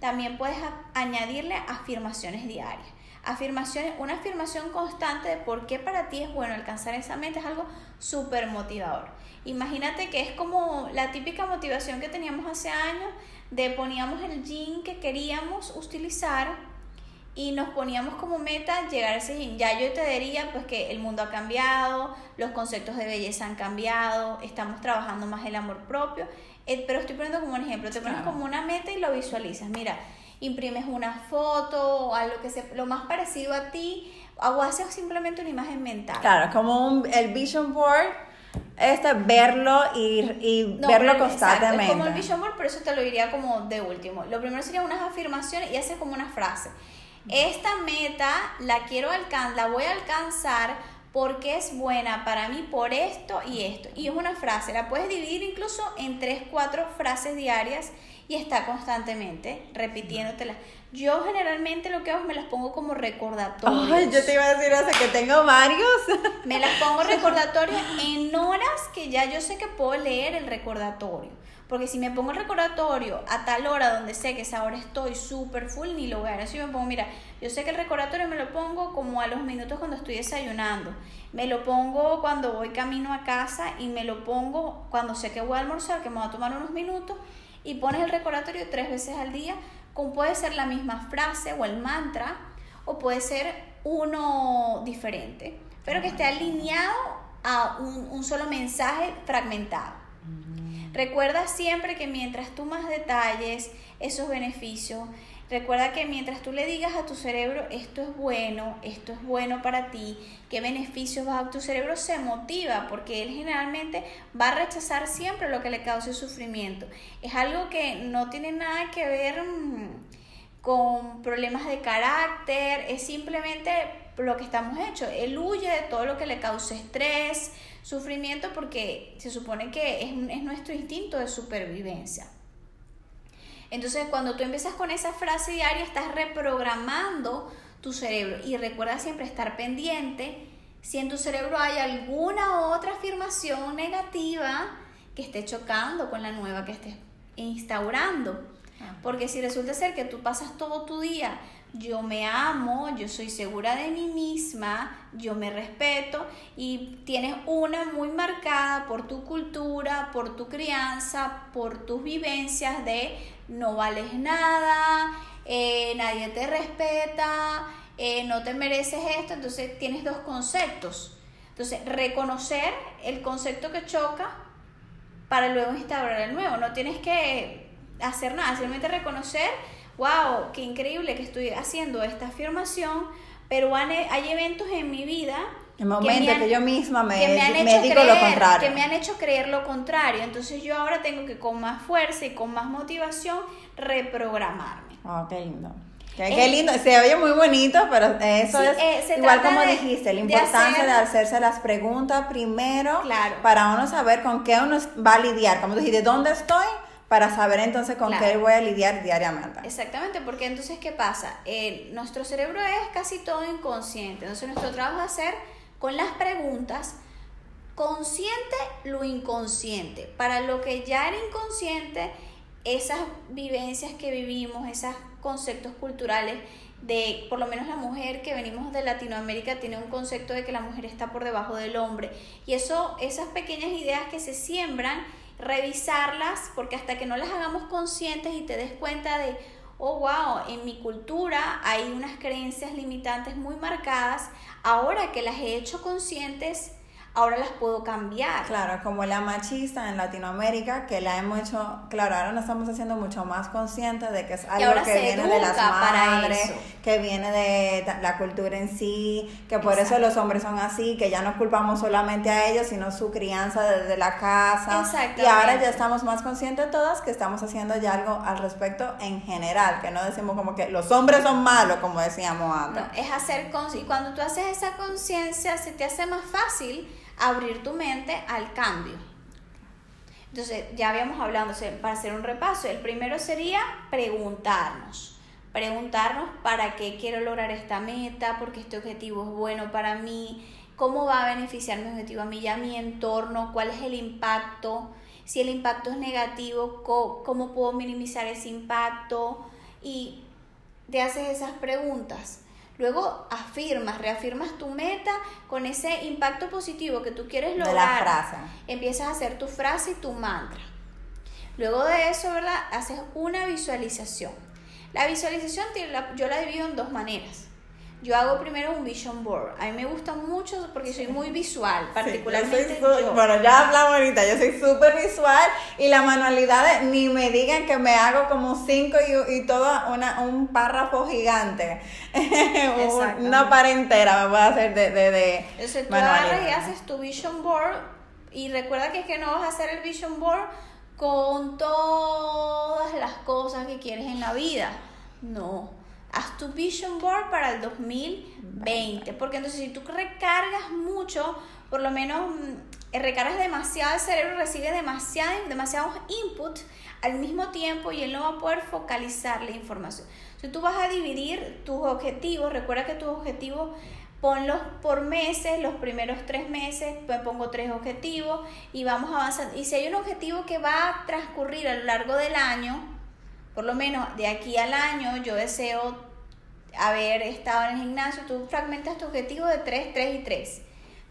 también puedes añadirle afirmaciones diarias. Afirmaciones, una afirmación constante de por qué para ti es bueno alcanzar esa meta es algo súper motivador. Imagínate que es como la típica motivación que teníamos hace años de poníamos el jean que queríamos utilizar y nos poníamos como meta llegar a ese jean. Ya yo te diría pues que el mundo ha cambiado, los conceptos de belleza han cambiado, estamos trabajando más el amor propio, eh, pero estoy poniendo como un ejemplo, te pones como una meta y lo visualizas. Mira, imprimes una foto o algo que sea lo más parecido a ti o haces simplemente una imagen mental. Claro, como un, el vision board, este, verlo y, y verlo constantemente. es como el vision board, pero eso te lo diría como de último. Lo primero sería unas afirmaciones y haces como una frase. Esta meta la quiero alcanzar, la voy a alcanzar porque es buena para mí por esto y esto. Y es una frase, la puedes dividir incluso en tres, cuatro frases diarias y está constantemente repitiéndotela. Yo generalmente lo que hago es me las pongo como recordatorios. Ay, yo te iba a decir hace que tengo varios. Me las pongo recordatorios en horas que ya yo sé que puedo leer el recordatorio. Porque si me pongo el recordatorio a tal hora donde sé que esa hora estoy súper full, ni lo voy a ver. Si me pongo, mira, yo sé que el recordatorio me lo pongo como a los minutos cuando estoy desayunando. Me lo pongo cuando voy camino a casa y me lo pongo cuando sé que voy a almorzar, que me va a tomar unos minutos y pones el recordatorio tres veces al día, como puede ser la misma frase o el mantra, o puede ser uno diferente, pero que esté alineado a un, un solo mensaje fragmentado. Recuerda siempre que mientras tú más detalles esos beneficios, Recuerda que mientras tú le digas a tu cerebro, esto es bueno, esto es bueno para ti, qué beneficios va a tu cerebro se motiva porque él generalmente va a rechazar siempre lo que le cause sufrimiento. Es algo que no tiene nada que ver mm, con problemas de carácter, es simplemente lo que estamos hechos. Él huye de todo lo que le cause estrés, sufrimiento, porque se supone que es, es nuestro instinto de supervivencia. Entonces, cuando tú empiezas con esa frase diaria, estás reprogramando tu cerebro. Y recuerda siempre estar pendiente si en tu cerebro hay alguna otra afirmación negativa que esté chocando con la nueva que estés instaurando. Ah. Porque si resulta ser que tú pasas todo tu día, yo me amo, yo soy segura de mí misma, yo me respeto y tienes una muy marcada por tu cultura, por tu crianza, por tus vivencias de no vales nada, eh, nadie te respeta, eh, no te mereces esto, entonces tienes dos conceptos. Entonces, reconocer el concepto que choca para luego instaurar el nuevo. No tienes que hacer nada, simplemente reconocer, wow, qué increíble que estoy haciendo esta afirmación, pero hay eventos en mi vida el momento que, yo misma me, digo lo contrario. Que me han hecho creer lo contrario. Entonces yo ahora tengo que con más fuerza y con más motivación reprogramarme. Oh, qué lindo. Qué, eh, lindo, se oye muy bonito, pero eso es eh, igual como dijiste, la importancia de, hacerse las preguntas primero claro. para uno saber con qué uno va a lidiar, como dijiste, ¿dónde estoy? Para saber entonces con qué voy a lidiar diariamente. Exactamente, porque entonces, ¿qué pasa? nuestro cerebro es casi todo inconsciente, entonces nuestro trabajo es hacer con las preguntas, consciente lo inconsciente. Para lo que ya era inconsciente, esas vivencias que vivimos, esos conceptos culturales de, por lo menos la mujer que venimos de Latinoamérica tiene un concepto de que la mujer está por debajo del hombre. Y eso, esas pequeñas ideas que se siembran, revisarlas, porque hasta que no las hagamos conscientes y te des cuenta de, oh, wow, en mi cultura hay unas creencias limitantes muy marcadas, ahora que las he hecho conscientes, ahora las puedo cambiar. Claro, como la machista en Latinoamérica, que la hemos hecho, claro, ahora nos estamos haciendo mucho más conscientes de que es algo que viene de las madres, que viene de la cultura en sí, que por eso los hombres son así, que ya no culpamos solamente a ellos, sino su crianza desde la casa. Y ahora ya estamos más conscientes todas que estamos haciendo ya algo al respecto en general, que no decimos como que los hombres son malos, como decíamos antes. es hacer, y cuando tú haces esa conciencia, se te hace más fácil abrir tu mente al cambio. Entonces, ya habíamos hablado, para hacer un repaso, el primero sería preguntarnos. Preguntarnos para qué quiero lograr esta meta, porque este objetivo es bueno para mí, cómo va a beneficiar mi objetivo a mí y a mi entorno, cuál es el impacto, si el impacto es negativo, cómo puedo minimizar ese impacto y te haces esas preguntas. Luego afirmas, reafirmas tu meta con ese impacto positivo que tú quieres lograr. De la frase. Empiezas a hacer tu frase y tu mantra. Luego de eso, ¿verdad? Haces una visualización. La visualización yo la divido en dos maneras. Yo hago primero un vision board. A mí me gusta mucho porque soy muy visual, particularmente yo, Bueno, ya hablamos ahorita, yo soy súper visual y la manualidad ni me digan que me hago como cinco y, y todo una, un párrafo gigante. una pared entera me voy a hacer de, de, de Entonces tú agarras y haces tu vision board y recuerda que es que no vas a hacer el vision board con todas las cosas que quieres en la vida. No haz tu vision board para el 2020, porque entonces si tú recargas mucho, por lo menos mm, recargas demasiado, el cerebro recibe demasiado, demasiados inputs al mismo tiempo y él no va a poder focalizar la información. Si tú vas a dividir tus objetivos, recuerda que tus objetivos ponlos por meses, los primeros tres meses, pues pongo tres objetivos y vamos avanzando. Y si hay un objetivo que va a transcurrir a lo largo del año, por lo menos de aquí al año yo deseo haber estado en el gimnasio, tú fragmentas tu objetivo de 3, 3 y 3.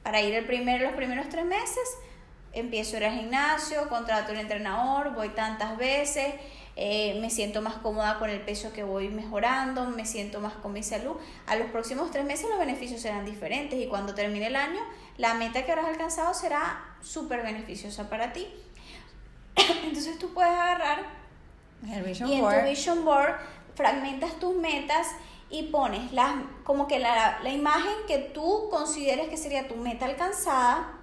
Para ir el primero, los primeros tres meses, empiezo a ir al gimnasio, contrato un entrenador, voy tantas veces, eh, me siento más cómoda con el peso que voy mejorando, me siento más con mi salud. A los próximos tres meses los beneficios serán diferentes y cuando termine el año, la meta que habrás alcanzado será súper beneficiosa para ti. Entonces tú puedes agarrar el vision y en board. tu vision board fragmentas tus metas y pones las, como que la, la imagen que tú consideres que sería tu meta alcanzada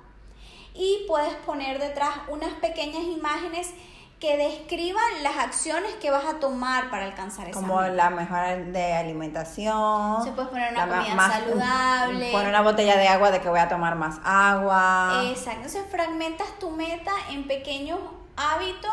y puedes poner detrás unas pequeñas imágenes que describan las acciones que vas a tomar para alcanzar esa Como la mejora de alimentación. Se puede poner una comida saludable. Poner una botella de agua de que voy a tomar más agua. Exacto. Entonces fragmentas tu meta en pequeños hábitos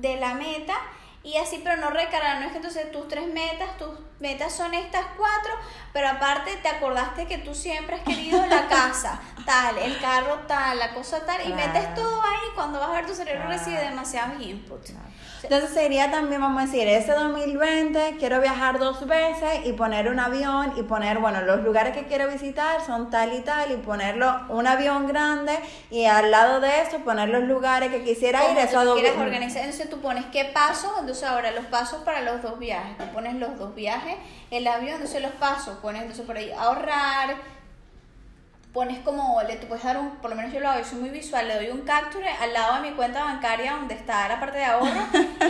de la meta y así, pero no recargar, no es que entonces tus tres metas, tus metas son estas cuatro, pero aparte te acordaste que tú siempre has querido la casa, tal, el carro tal, la cosa tal, y metes todo ahí cuando vas a ver tu cerebro recibe demasiados inputs. Entonces sería también, vamos a decir, este 2020 quiero viajar dos veces y poner un avión y poner, bueno, los lugares que quiero visitar son tal y tal y ponerlo un avión grande y al lado de eso poner los lugares que quisiera ir. Eso tú quieres organizar, entonces tú pones qué pasos, entonces ahora los pasos para los dos viajes, tú pones los dos viajes, el avión, entonces los pasos, pones entonces por ahí ahorrar, pones como, le puedes dar un, por lo menos yo lo hago, soy muy visual, le doy un capture al lado de mi cuenta bancaria donde está la parte de ahorro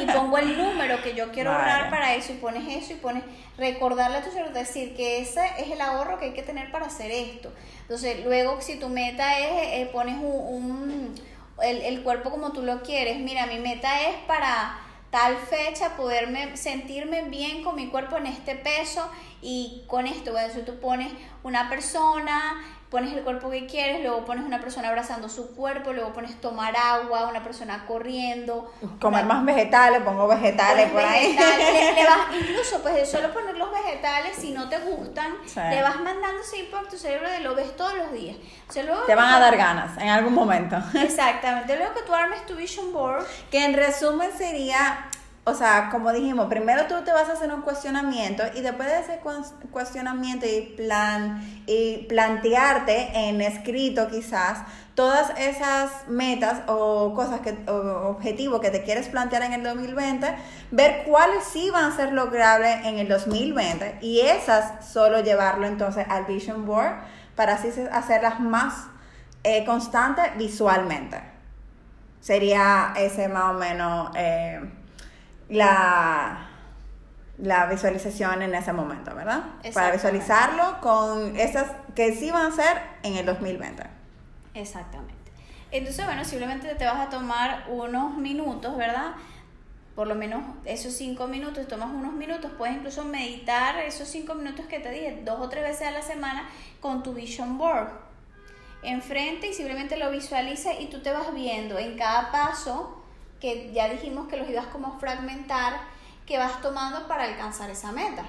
y pongo el número que yo quiero ahorrar para eso y pones eso y pones recordarle a tu cerebro, decir que ese es el ahorro que hay que tener para hacer esto. Entonces, luego si tu meta es, eh, pones un, el, el cuerpo como tú lo quieres, mira, mi meta es para tal fecha poderme sentirme bien con mi cuerpo en este peso y con esto, bueno, si tú pones una persona pones el cuerpo que quieres, luego pones una persona abrazando su cuerpo, luego pones tomar agua, una persona corriendo. Comer más vegetales, pongo vegetales por ahí. Le, vas, incluso, pues de solo poner los vegetales, si no te gustan, le vas mandando ese por tu cerebro de lo ves todos los días. te van a dar ganas en algún momento. Exactamente. Luego que tú armes tu vision board. Que en resumen sería o sea, como dijimos, primero tú te vas a hacer un cuestionamiento y después de ese cuestionamiento y plan y plantearte en escrito quizás todas esas metas o cosas que o objetivos que te quieres plantear en el 2020, ver cuáles sí van a ser logrables en el 2020 y esas solo llevarlo entonces al vision board para así hacerlas más eh, constantes visualmente. Sería ese más o menos eh, la, la visualización en ese momento, ¿verdad? Para visualizarlo con esas que sí van a ser en el 2020. Exactamente. Entonces, bueno, simplemente te vas a tomar unos minutos, ¿verdad? Por lo menos esos cinco minutos, tomas unos minutos, puedes incluso meditar esos cinco minutos que te dije dos o tres veces a la semana con tu vision board enfrente y simplemente lo visualiza y tú te vas viendo en cada paso que ya dijimos que los ibas como a fragmentar, que vas tomando para alcanzar esa meta.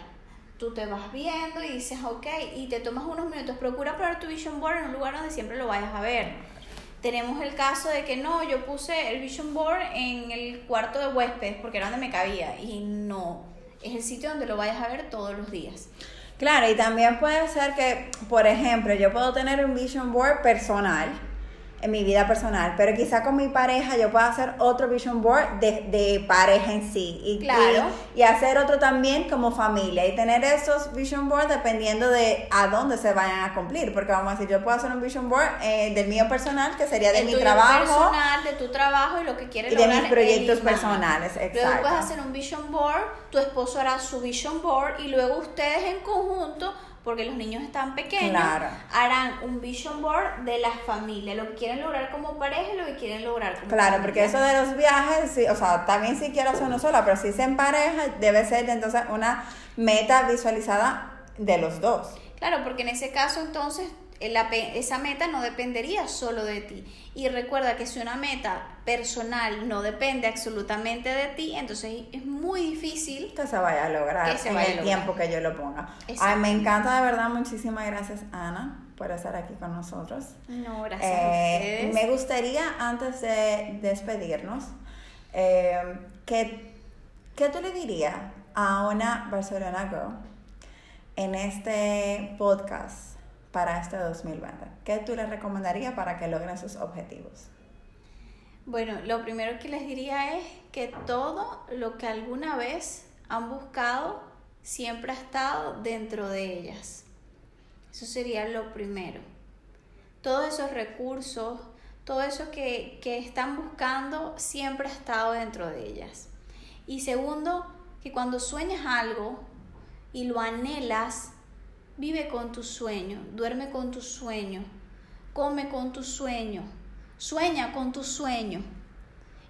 Tú te vas viendo y dices, ok, y te tomas unos minutos. Procura poner tu vision board en un lugar donde siempre lo vayas a ver. Tenemos el caso de que no, yo puse el vision board en el cuarto de huéspedes porque era donde me cabía y no, es el sitio donde lo vayas a ver todos los días. Claro, y también puede ser que, por ejemplo, yo puedo tener un vision board personal en mi vida personal, pero quizá con mi pareja yo pueda hacer otro vision board de, de pareja en sí y, Claro. y, y hacer otro también como familia y tener esos vision boards dependiendo de a dónde se vayan a cumplir, porque vamos a decir, yo puedo hacer un vision board eh, del mío personal que sería de El mi tuyo trabajo personal, de tu trabajo y lo que quieres y de mis proyectos personales, Luego exacto. puedes hacer un vision board, tu esposo hará su vision board y luego ustedes en conjunto, porque los niños están pequeños, Claro. harán un vision board de la familia, lo que quieren lograr como pareja y lo que quieren lograr como Claro, familia. porque eso de los viajes, sí, o sea, también si quiero hacer uno sola, pero si es en pareja, debe ser entonces una meta visualizada de los dos. Claro, porque en ese caso entonces la esa meta no dependería solo de ti. Y recuerda que si una meta personal no depende absolutamente de ti, entonces es muy difícil. Que se vaya a lograr Que se en vaya el lograr. tiempo que yo lo ponga. Ay, me encanta de verdad, muchísimas gracias Ana por estar aquí con nosotros. No, gracias a Eh, ustedes. me gustaría, antes de despedirnos, eh, que, ¿qué tú le dirías a una Barcelona Girl en este podcast para este 2020? ¿Qué tú le recomendarías para que logren sus objetivos? Bueno, lo primero que les diría es que todo lo que alguna vez han buscado siempre ha estado dentro de ellas. Eso sería lo primero. Todos esos recursos, todo eso que, que están buscando siempre ha estado dentro de ellas. Y segundo, que cuando sueñas algo y lo anhelas, vive con tu sueño, duerme con tu sueño, come con tu sueño, sueña con tu sueño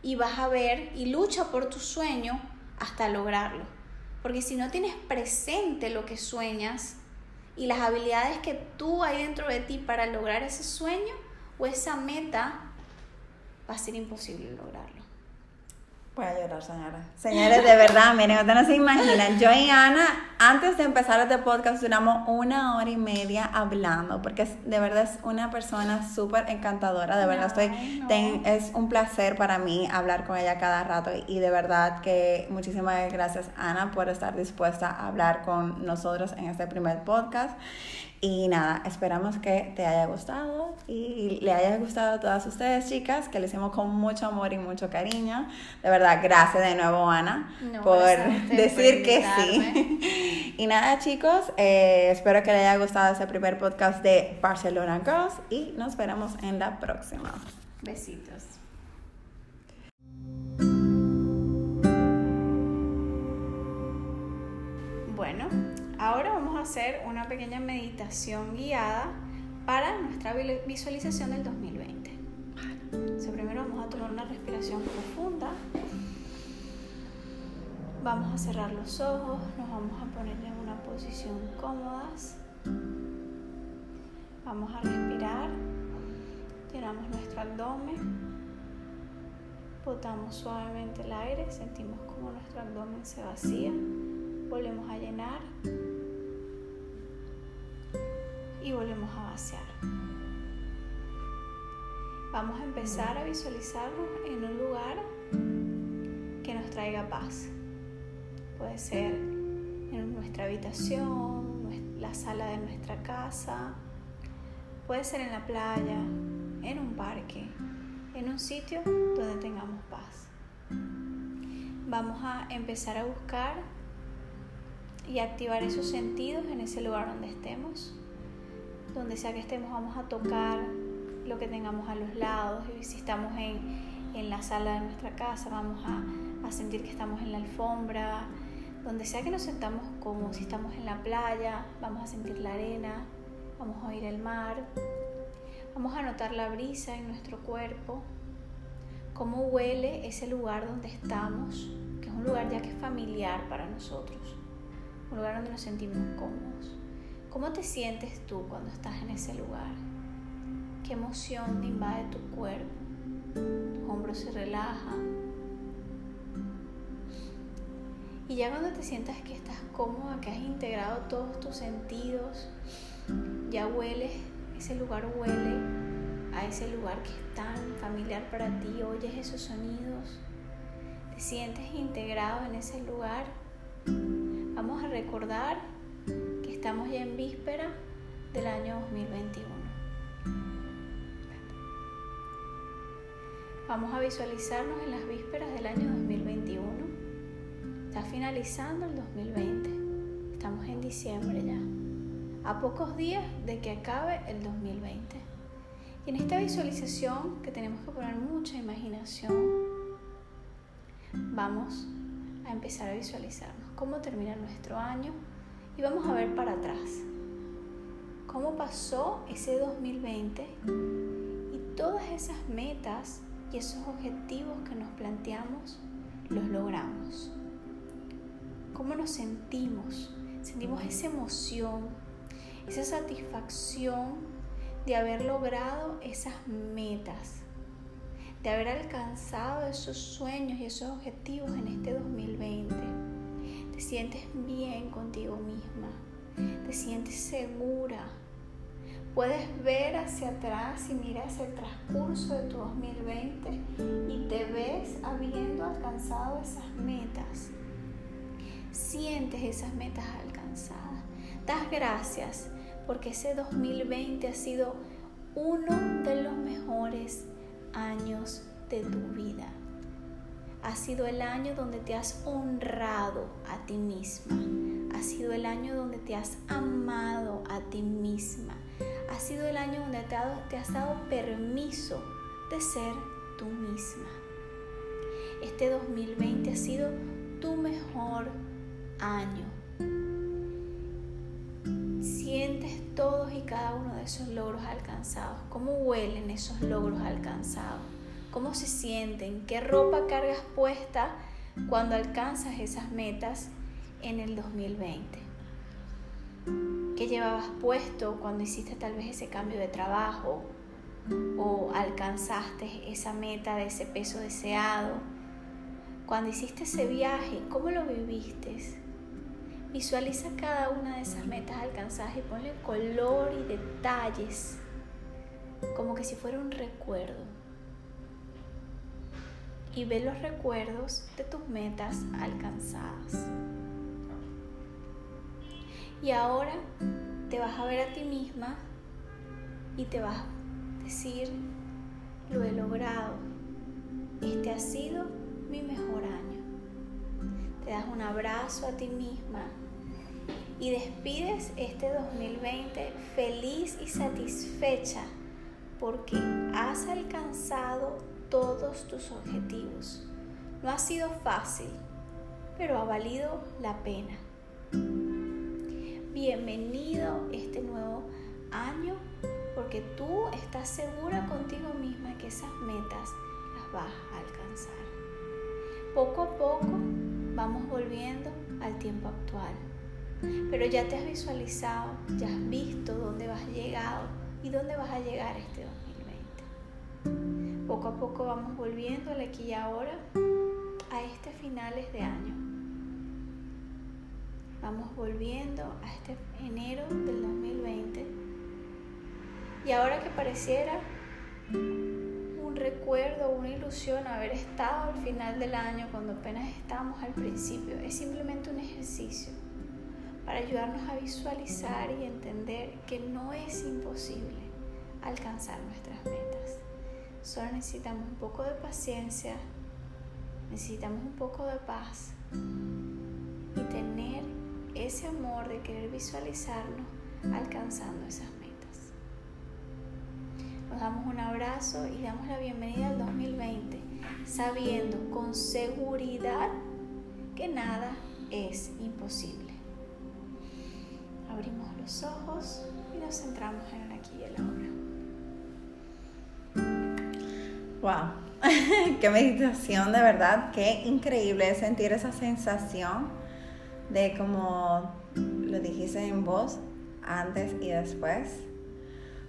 y vas a ver y lucha por tu sueño hasta lograrlo. Porque si no tienes presente lo que sueñas y las habilidades que tú hay dentro de ti para lograr ese sueño o esa meta, va a ser imposible lograrlo. Voy a llorar, señora. Señores, de verdad, miren, ustedes no se imaginan. Yo y Ana, antes de empezar este podcast, duramos una hora y media hablando, porque es- de verdad es una persona súper encantadora. De verdad, estoy, Ay, no. ten- es un placer para mí hablar con ella cada rato. Y de verdad que muchísimas gracias, Ana, por estar dispuesta a hablar con nosotros en este primer podcast. Y nada, esperamos que te haya gustado y le haya gustado a todas ustedes, chicas, que lo hicimos con mucho amor y mucho cariño. De verdad, gracias de nuevo, Ana, No, por decir que sí. Y nada, chicos, eh, espero que les haya gustado este primer podcast de Barcelona Girls y nos veremos en la próxima. Besitos. Bueno, ahora vamos a hacer una pequeña meditación guiada para nuestra vi- visualización del 2020. So, primero vamos a tomar una respiración profunda. Vamos a cerrar los ojos, nos vamos a poner en una posición cómodas. Vamos a respirar. Llenamos nuestro abdomen. Botamos suavemente el aire, sentimos como nuestro abdomen se vacía. Volvemos a llenar. Y volvemos a vaciar. Vamos a empezar a visualizarnos en un lugar que nos traiga paz. Puede ser en nuestra habitación, la sala de nuestra casa, puede ser en la playa, en un parque, en un sitio donde tengamos paz. Vamos a empezar a buscar y activar esos sentidos en ese lugar donde estemos. Donde sea que estemos vamos a tocar lo que tengamos a los lados y si estamos en, en la sala de nuestra casa vamos a, a sentir que estamos en la alfombra. Donde sea que nos sentamos como si estamos en la playa, vamos a sentir la arena, vamos a oír el mar, vamos a notar la brisa en nuestro cuerpo, cómo huele ese lugar donde estamos, que es un lugar ya que es familiar para nosotros, un lugar donde nos sentimos cómodos. ¿Cómo te sientes tú cuando estás en ese lugar? ¿Qué emoción te invade tu cuerpo? Tus hombros se relajan. Y ya cuando te sientas que estás cómoda, que has integrado todos tus sentidos, ya hueles, ese lugar huele a ese lugar que es tan familiar para ti, oyes esos sonidos, te sientes integrado en ese lugar. Vamos a recordar que estamos ya en víspera del año 2021. Vamos a visualizarnos en las vísperas del año 2021. Está finalizando el 2020. Estamos en diciembre ya. A pocos días de que acabe el 2020. Y en esta visualización, que tenemos que poner mucha imaginación, vamos a empezar a visualizarnos cómo termina nuestro año y vamos a ver para atrás cómo pasó ese 2020 y todas esas metas y esos objetivos que nos planteamos los logramos. ¿Cómo nos sentimos? Sentimos esa emoción, esa satisfacción de haber logrado esas metas, de haber alcanzado esos sueños y esos objetivos en este 2020. Te sientes bien contigo misma, te sientes segura, Puedes ver hacia atrás y miras el transcurso de tu 2020 y te ves habiendo alcanzado esas metas. Sientes esas metas alcanzadas. Das gracias porque ese 2020 ha sido uno de los mejores años de tu vida. Ha sido el año donde te has honrado a ti misma. Ha sido el año donde te has amado a ti misma ha sido el año donde te, has dado permiso de ser tú misma. Este 2020 ha sido tu mejor año. Sientes todos y cada uno de esos logros alcanzados. ¿Cómo huelen esos logros alcanzados? ¿Cómo se sienten? ¿Qué ropa cargas puesta cuando alcanzas esas metas en el 2020? ¿Qué llevabas puesto cuando hiciste tal vez ese cambio de trabajo o alcanzaste esa meta de ese peso deseado? Cuando hiciste ese viaje, ¿cómo lo viviste? Visualiza cada una de esas metas alcanzadas y ponle color y detalles, como que si fuera un recuerdo. Y ve los recuerdos de tus metas alcanzadas. Y ahora te vas a ver a ti misma y te vas a decir, lo he logrado. Este ha sido mi mejor año. Te das un abrazo a ti misma y despides este 2020 feliz y satisfecha porque has alcanzado todos tus objetivos. No ha sido fácil, pero ha valido la pena bienvenido este nuevo año porque tú estás segura contigo misma que esas metas las vas a alcanzar. Poco a poco vamos volviendo al tiempo actual, pero ya te has visualizado, ya has visto dónde vas llegado y dónde vas a llegar este 2020. Poco a poco vamos volviendo aquí y ahora a este finales de año Vamos volviendo a este enero del 2020. Y ahora que pareciera un recuerdo, una ilusión haber estado al final del año cuando apenas estamos al principio, es simplemente un ejercicio para ayudarnos a visualizar y entender que no es imposible alcanzar nuestras metas. Solo necesitamos un poco de paciencia, necesitamos un poco de paz y tener ese amor de querer visualizarnos alcanzando esas metas. Nos damos un abrazo y damos la bienvenida al 2020, sabiendo con seguridad que nada es imposible. Abrimos los ojos y nos centramos en ¡Wow! ¡Qué meditación de verdad! ¡Qué increíble sentir esa sensación! de como lo dijiste en voz antes y después.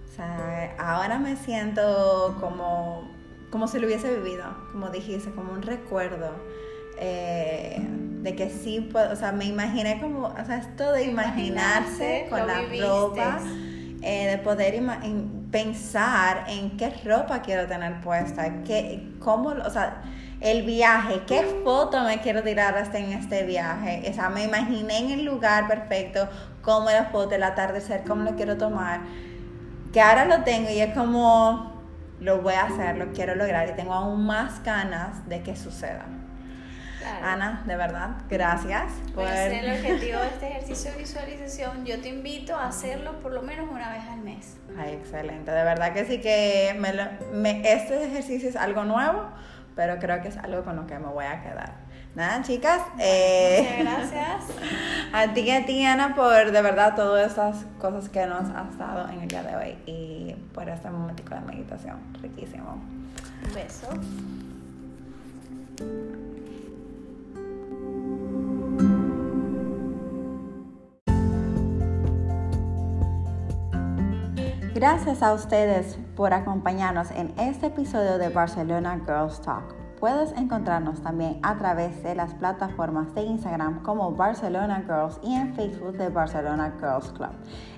O sea, ahora me siento como, como si lo hubiese vivido, como dijiste, como un recuerdo. Eh, de que sí puedo, o sea, me imaginé como, o sea, esto de imaginarse con la ropa, eh, de poder pensar en qué ropa quiero tener puesta, qué, cómo, o sea, El viaje, qué foto me quiero tirar hasta en este viaje. O me imaginé en el lugar perfecto, cómo la foto, el atardecer, cómo lo quiero tomar. Que ahora lo tengo y es como, lo voy a hacer, lo quiero lograr y tengo aún más ganas de que suceda. Ana, de verdad, gracias. Por... ser el objetivo de este ejercicio de visualización. Yo te invito a hacerlo por lo menos una vez al mes. Ay, excelente. De verdad que sí que me, este ejercicio es algo nuevo, pero creo que es algo con lo que me voy a quedar. Nada, chicas. Eh, Muchas gracias. A ti y a ti, Ana, por de verdad todas estas cosas que nos has dado en el día de hoy y por este momentico de meditación. Riquísimo. Un beso. Gracias a ustedes por acompañarnos en este episodio de Barcelona Girls Talk. Puedes encontrarnos también a través de las plataformas de Instagram como Barcelona Girls y en Facebook de Barcelona Girls Club.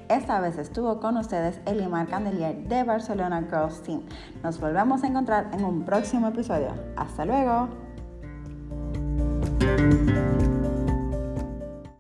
Esta vez estuvo con ustedes Elimar Candelier de Barcelona Girls Team. Nos volvemos a encontrar en un próximo episodio. Hasta luego.